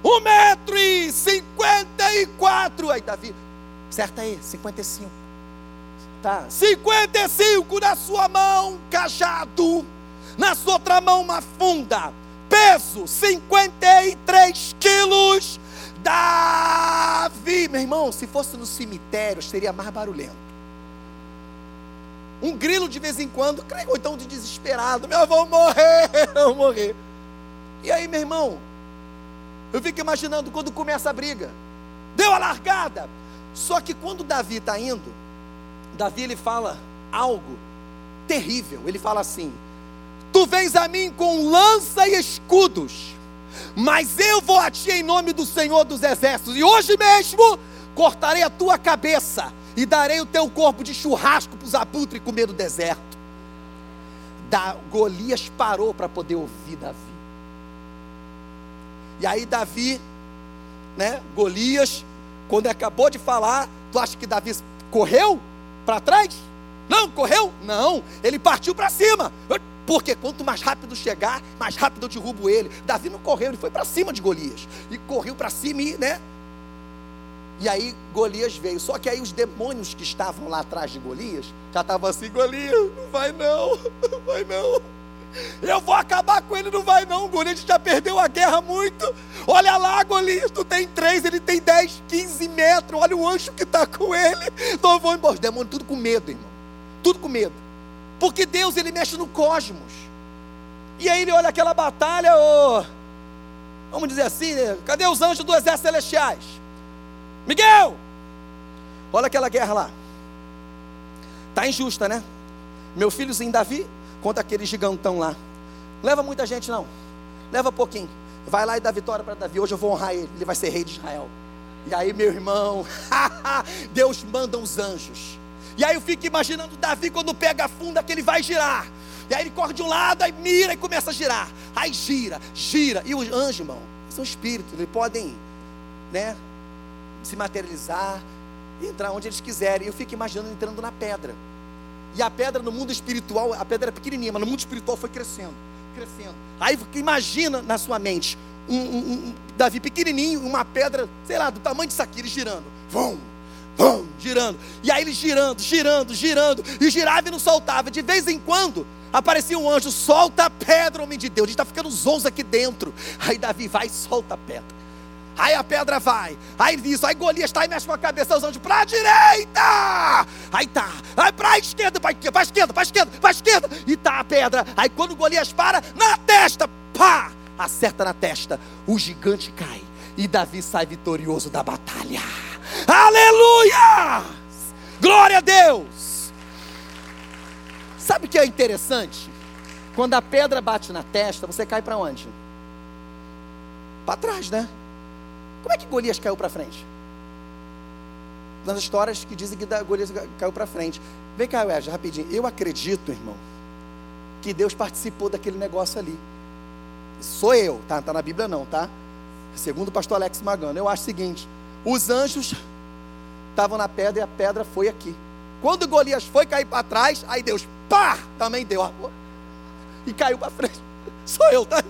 um metro e cinquenta e quatro. Aí Davi, certa aí, 55 tá? 55 na sua mão, cajado, na sua outra mão uma funda, peso 53 quilos. Davi, meu irmão, se fosse no cemitério, seria mais barulhento. Um grilo de vez em quando, ou então de desesperado, meu avô vou morrer. E aí, meu irmão, eu fico imaginando quando começa a briga. Deu a largada. Só que quando Davi está indo, Davi ele fala algo terrível. Ele fala assim: Tu vens a mim com lança e escudos, mas eu vou a ti em nome do Senhor dos Exércitos, e hoje mesmo cortarei a tua cabeça e darei o teu corpo de churrasco para os abutres comer no deserto. Da, Golias parou para poder ouvir Davi. E aí Davi, né, Golias, quando acabou de falar, tu acha que Davi correu? para trás? Não, correu? Não, ele partiu para cima. Porque quanto mais rápido chegar, mais rápido eu derrubo ele. Davi não correu, ele foi para cima de Golias. E correu para cima e, né? E aí Golias veio. Só que aí os demônios que estavam lá atrás de Golias já estavam assim: Golias, não vai não, não vai não. Eu vou acabar com ele, não vai não. Golias já perdeu a guerra muito. Olha lá, Golias, tu tem três, ele tem dez, quinze metros. Olha o anjo que está com ele. Então eu vou embora. Os demônios tudo com medo, irmão. Tudo com medo. Porque Deus, ele mexe no cosmos. E aí ele olha aquela batalha, oh, vamos dizer assim, né? cadê os anjos do exército celestiais? Miguel! Olha aquela guerra lá. Tá injusta, né? Meu filhozinho Davi contra aquele gigantão lá. Leva muita gente, não. Leva pouquinho. Vai lá e dá vitória para Davi. Hoje eu vou honrar ele. Ele vai ser rei de Israel. E aí, meu irmão, Deus manda os anjos. E aí eu fico imaginando Davi quando pega a funda que ele vai girar. E aí ele corre de um lado, aí mira e começa a girar. Aí gira, gira. E os anjos, irmão, são espíritos, eles podem, né, se materializar, entrar onde eles quiserem. Eu fico imaginando entrando na pedra. E a pedra no mundo espiritual, a pedra era pequenininha, mas no mundo espiritual foi crescendo, crescendo. Aí imagina na sua mente um, um, um Davi pequenininho, uma pedra, sei lá, do tamanho de saqueiro girando. Vum, vum, girando. E aí ele girando, girando, girando, e girava e não soltava. De vez em quando aparecia um anjo, solta a pedra, homem de Deus. A gente está ficando zonzo aqui dentro. Aí Davi vai e solta a pedra. Aí a pedra vai. Aí isso. Aí Golias está e mexe com a cabeça. Os anjos para a direita. Aí tá. Aí para a esquerda. Para esquerda. Para esquerda. Para esquerda. E tá a pedra. Aí quando Golias para, na testa. Pá! Acerta na testa. O gigante cai. E Davi sai vitorioso da batalha. Aleluia! Glória a Deus! Sabe o que é interessante? Quando a pedra bate na testa, você cai para onde? Para trás, né? Como é que Golias caiu para frente? nas histórias que dizem que Golias caiu para frente. Vem cá, Wesley, rapidinho. Eu acredito, irmão, que Deus participou daquele negócio ali. Sou eu, tá? Tá na Bíblia não, tá? Segundo o pastor Alex Magano. Eu acho o seguinte: os anjos estavam na pedra e a pedra foi aqui. Quando Golias foi cair para trás, aí Deus, pá, também deu. E caiu para frente. Sou eu, tá?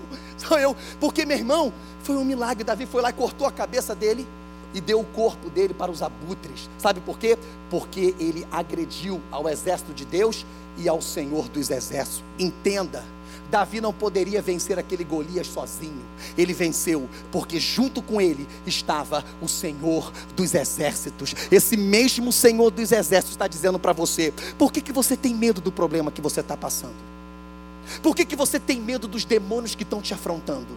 Sou eu. Porque, meu irmão, foi um milagre. Davi foi lá e cortou a cabeça dele e deu o corpo dele para os abutres. Sabe por quê? Porque ele agrediu ao exército de Deus e ao Senhor dos exércitos. Entenda. Davi não poderia vencer aquele Golias sozinho. Ele venceu porque junto com ele estava o Senhor dos exércitos. Esse mesmo Senhor dos exércitos está dizendo para você: por que, que você tem medo do problema que você está passando? Por que, que você tem medo dos demônios que estão te afrontando?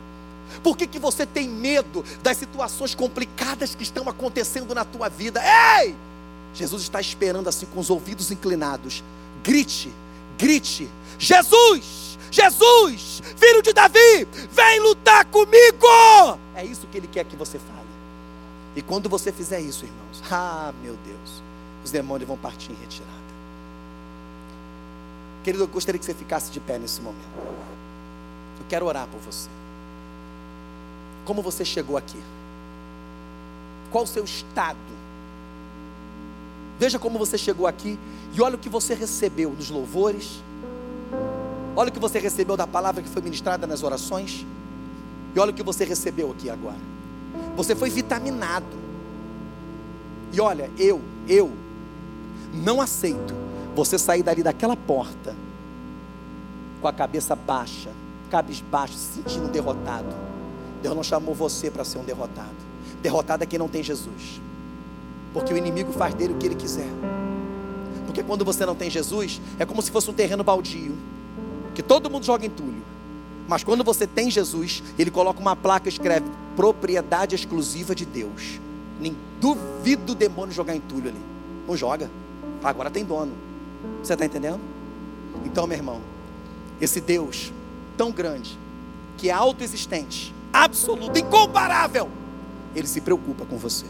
Por que, que você tem medo das situações complicadas que estão acontecendo na tua vida? Ei! Jesus está esperando assim com os ouvidos inclinados. Grite, grite: Jesus! Jesus, filho de Davi, vem lutar comigo! É isso que ele quer que você fale. E quando você fizer isso, irmãos, ah, meu Deus, os demônios vão partir em retirada. Querido, eu gostaria que você ficasse de pé nesse momento. Eu quero orar por você. Como você chegou aqui? Qual o seu estado? Veja como você chegou aqui e olha o que você recebeu nos louvores. Olha o que você recebeu da palavra que foi ministrada nas orações. E olha o que você recebeu aqui agora. Você foi vitaminado. E olha, eu, eu não aceito você sair dali daquela porta com a cabeça baixa, cabisbaixo, se sentindo derrotado. Deus não chamou você para ser um derrotado. Derrotado é quem não tem Jesus. Porque o inimigo faz dele o que ele quiser. Porque quando você não tem Jesus, é como se fosse um terreno baldio, que todo mundo joga entulho. Mas quando você tem Jesus, ele coloca uma placa e escreve propriedade exclusiva de Deus. Nem duvido o demônio jogar entulho ali. Não joga. Agora tem dono. Você está entendendo? Então, meu irmão, esse Deus tão grande, que é autoexistente, absoluto, incomparável. Ele se preocupa com você.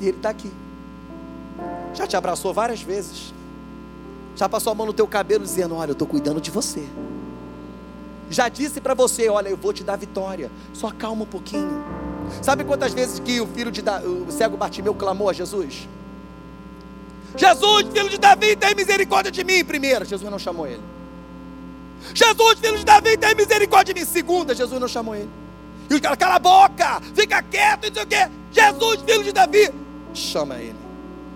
E Ele está aqui. Já te abraçou várias vezes. Já passou a mão no teu cabelo dizendo: Olha, eu estou cuidando de você. Já disse para você: Olha, eu vou te dar vitória. Só calma um pouquinho. Sabe quantas vezes que o filho de da... o cego Bartimeu clamou a Jesus? Jesus, filho de Davi, tem misericórdia de mim. Primeiro, Jesus não chamou ele. Jesus, filho de Davi, tem misericórdia de mim. Segunda, Jesus não chamou ele. E os caras, cala a boca, fica quieto, não sei o quê. Jesus, filho de Davi, chama ele.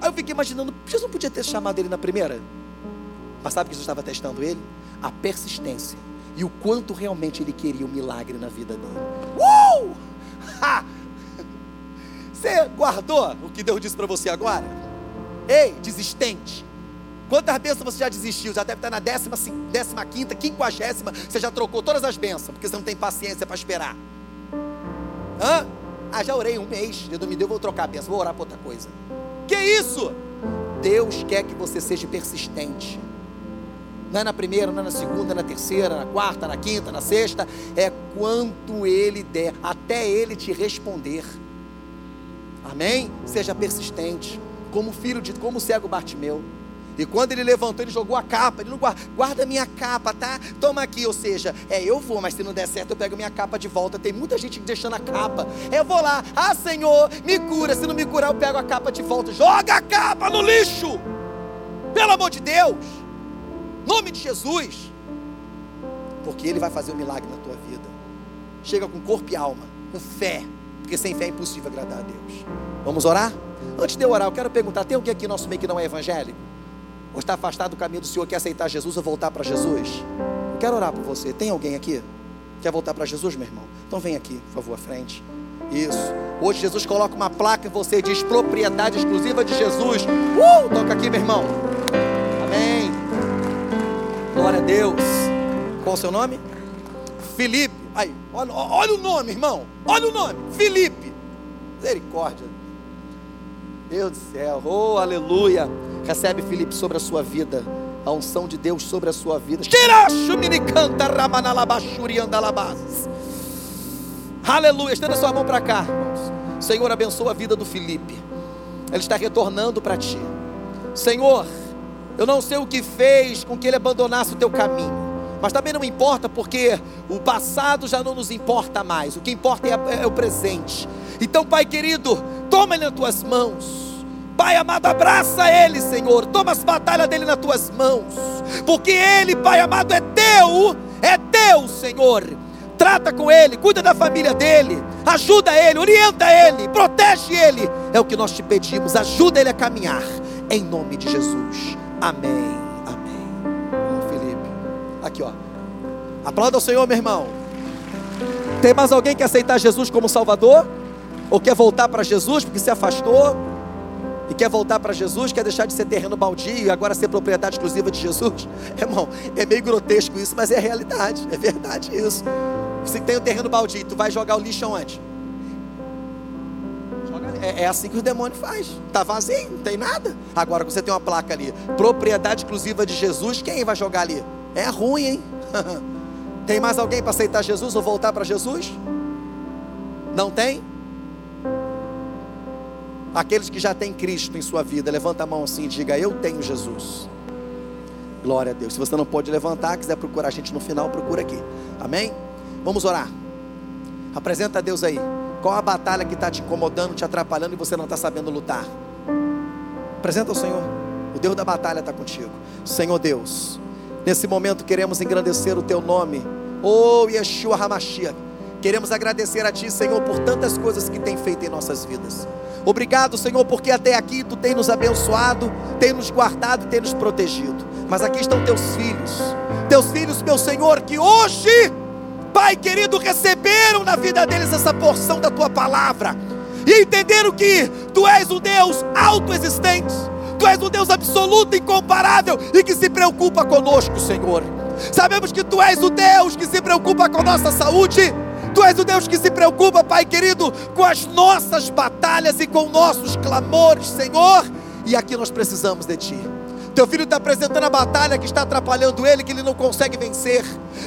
Aí eu fiquei imaginando, Jesus não podia ter chamado ele na primeira? Mas sabe que Jesus estava testando ele? A persistência. E o quanto realmente ele queria o um milagre na vida dele. Uh! Ha! Você guardou o que Deus disse para você agora? Ei, desistente. Quantas bênçãos você já desistiu? Já deve estar na décima, décima quinta, quinquagésima. Você já trocou todas as bênçãos, porque você não tem paciência para esperar. Hã? Ah, já orei um mês. Deus me deu, vou trocar a bênção. Vou orar para outra coisa. Que isso? Deus quer que você seja persistente. Não é na primeira, não é na segunda, na terceira, na quarta, na quinta, na sexta. É quanto Ele der, até Ele te responder. Amém? Seja persistente. Como filho de, como cego Bartimeu. E quando ele levantou, ele jogou a capa. Ele não guarda, guarda minha capa, tá? Toma aqui. Ou seja, é eu vou, mas se não der certo, eu pego minha capa de volta. Tem muita gente deixando a capa. Eu vou lá, ah Senhor, me cura. Se não me curar, eu pego a capa de volta. Joga a capa no lixo. Pelo amor de Deus. Nome de Jesus. Porque Ele vai fazer um milagre na tua vida. Chega com corpo e alma, com fé. Porque sem fé é impossível agradar a Deus. Vamos orar? Antes de eu orar, eu quero perguntar: tem alguém aqui no nosso meio que não é evangélico? ou está afastado do caminho do Senhor, quer aceitar Jesus ou voltar para Jesus? Eu quero orar por você. Tem alguém aqui? Quer voltar para Jesus, meu irmão? Então vem aqui, por favor, à frente. Isso. Hoje Jesus coloca uma placa em você e diz propriedade exclusiva de Jesus. Uh! Toca aqui, meu irmão. Amém. Glória a Deus. Qual o seu nome? Felipe. Aí, olha, olha o nome, irmão. Olha o nome. Felipe. Misericórdia. Deus do céu. Oh, aleluia. Recebe, Felipe, sobre a sua vida. A unção de Deus sobre a sua vida. Aleluia. Estenda sua mão para cá. Senhor, abençoa a vida do Felipe. Ele está retornando para ti. Senhor, eu não sei o que fez com que ele abandonasse o teu caminho. Mas também não importa, porque o passado já não nos importa mais. O que importa é, é o presente. Então, Pai querido, toma ele nas tuas mãos. Pai amado, abraça ele, Senhor. Toma as batalhas dele nas tuas mãos. Porque ele, Pai amado, é teu, é teu, Senhor. Trata com ele, cuida da família dele, ajuda ele, orienta ele, protege ele. É o que nós te pedimos, ajuda ele a caminhar. Em nome de Jesus. Amém. Aqui, ó. Aplauda o Senhor, meu irmão. Tem mais alguém que aceitar Jesus como Salvador? Ou quer voltar para Jesus porque se afastou? E quer voltar para Jesus, quer deixar de ser terreno baldio e agora ser propriedade exclusiva de Jesus? Irmão, é meio grotesco isso, mas é realidade, é verdade isso. Você tem o um terreno baldio, tu vai jogar o lixo onde? É, é, assim que os demônios faz. Tá vazio, não tem nada. Agora você tem uma placa ali, propriedade exclusiva de Jesus, quem vai jogar ali? É ruim, hein? tem mais alguém para aceitar Jesus ou voltar para Jesus? Não tem? Aqueles que já têm Cristo em sua vida, levanta a mão assim e diga: Eu tenho Jesus. Glória a Deus. Se você não pode levantar, quiser procurar a gente no final, procura aqui. Amém? Vamos orar. Apresenta a Deus aí. Qual a batalha que está te incomodando, te atrapalhando e você não está sabendo lutar? Apresenta ao Senhor. O Deus da batalha está contigo. Senhor Deus, Nesse momento queremos engrandecer o teu nome, oh Yeshua Hamashiach. Queremos agradecer a Ti, Senhor, por tantas coisas que tem feito em nossas vidas. Obrigado, Senhor, porque até aqui Tu tem nos abençoado, tem nos guardado, tem nos protegido. Mas aqui estão Teus filhos, Teus filhos, meu Senhor, que hoje, Pai querido, receberam na vida deles essa porção da Tua palavra e entenderam que Tu és o Deus autoexistente Tu és um Deus absoluto, incomparável e que se preocupa conosco, Senhor. Sabemos que Tu és o Deus que se preocupa com nossa saúde. Tu és o Deus que se preocupa, Pai querido, com as nossas batalhas e com nossos clamores, Senhor. E aqui nós precisamos de Ti. Teu filho está apresentando a batalha que está atrapalhando ele, que ele não consegue vencer.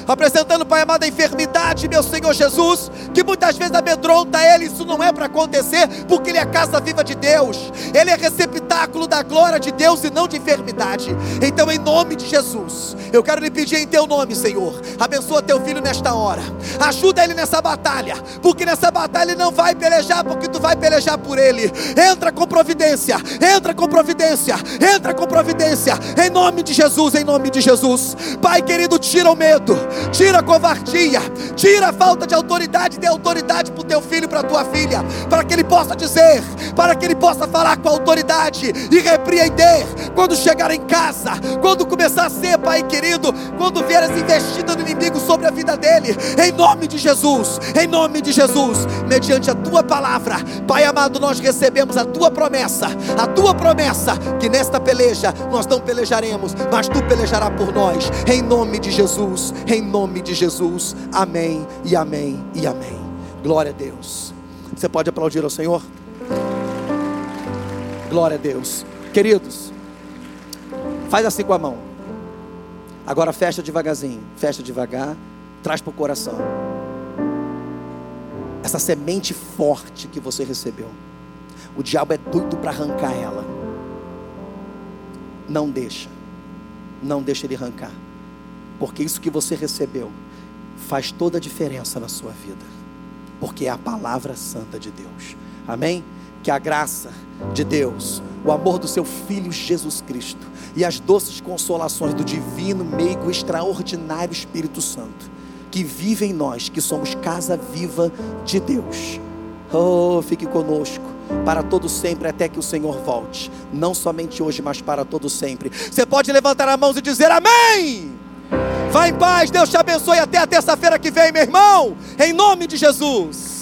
Apresentando, Pai amado, a enfermidade, meu Senhor Jesus, que muitas vezes amedronta ele. Isso não é para acontecer, porque ele é a casa viva de Deus. Ele é receptáculo da glória de Deus e não de enfermidade. Então, em nome de Jesus, eu quero lhe pedir em teu nome, Senhor. Abençoa teu filho nesta hora. Ajuda ele nessa batalha, porque nessa batalha ele não vai pelejar, porque tu vai pelejar por ele. Entra com providência, entra com providência, entra com providência em nome de Jesus, em nome de Jesus. Pai querido, tira o medo, tira a covardia, tira a falta de autoridade, dê autoridade para o teu filho para a tua filha, para que ele possa dizer, para que ele possa falar com autoridade e repreender quando chegar em casa, quando começar a ser, Pai querido, quando vier as investidas do inimigo sobre a vida dele, em nome de Jesus, em nome de Jesus, mediante a tua palavra, Pai amado, nós recebemos a tua promessa, a tua promessa que nesta peleja nós não pelejaremos, mas tu pelejarás por nós, em nome de Jesus, em nome de Jesus, amém e amém e amém. Glória a Deus. Você pode aplaudir ao Senhor? Glória a Deus, queridos, faz assim com a mão, agora fecha devagarzinho, fecha devagar, traz para o coração essa semente forte que você recebeu. O diabo é doido para arrancar ela. Não deixa. Não deixa ele arrancar. Porque isso que você recebeu faz toda a diferença na sua vida. Porque é a palavra santa de Deus. Amém? Que a graça de Deus, o amor do seu Filho Jesus Cristo e as doces consolações do divino, meigo, extraordinário Espírito Santo, que vive em nós, que somos casa viva de Deus. Oh, fique conosco para todo sempre até que o Senhor volte. Não somente hoje, mas para todo sempre. Você pode levantar as mãos e dizer amém. Vá em paz, Deus te abençoe até a terça-feira que vem, meu irmão. Em nome de Jesus.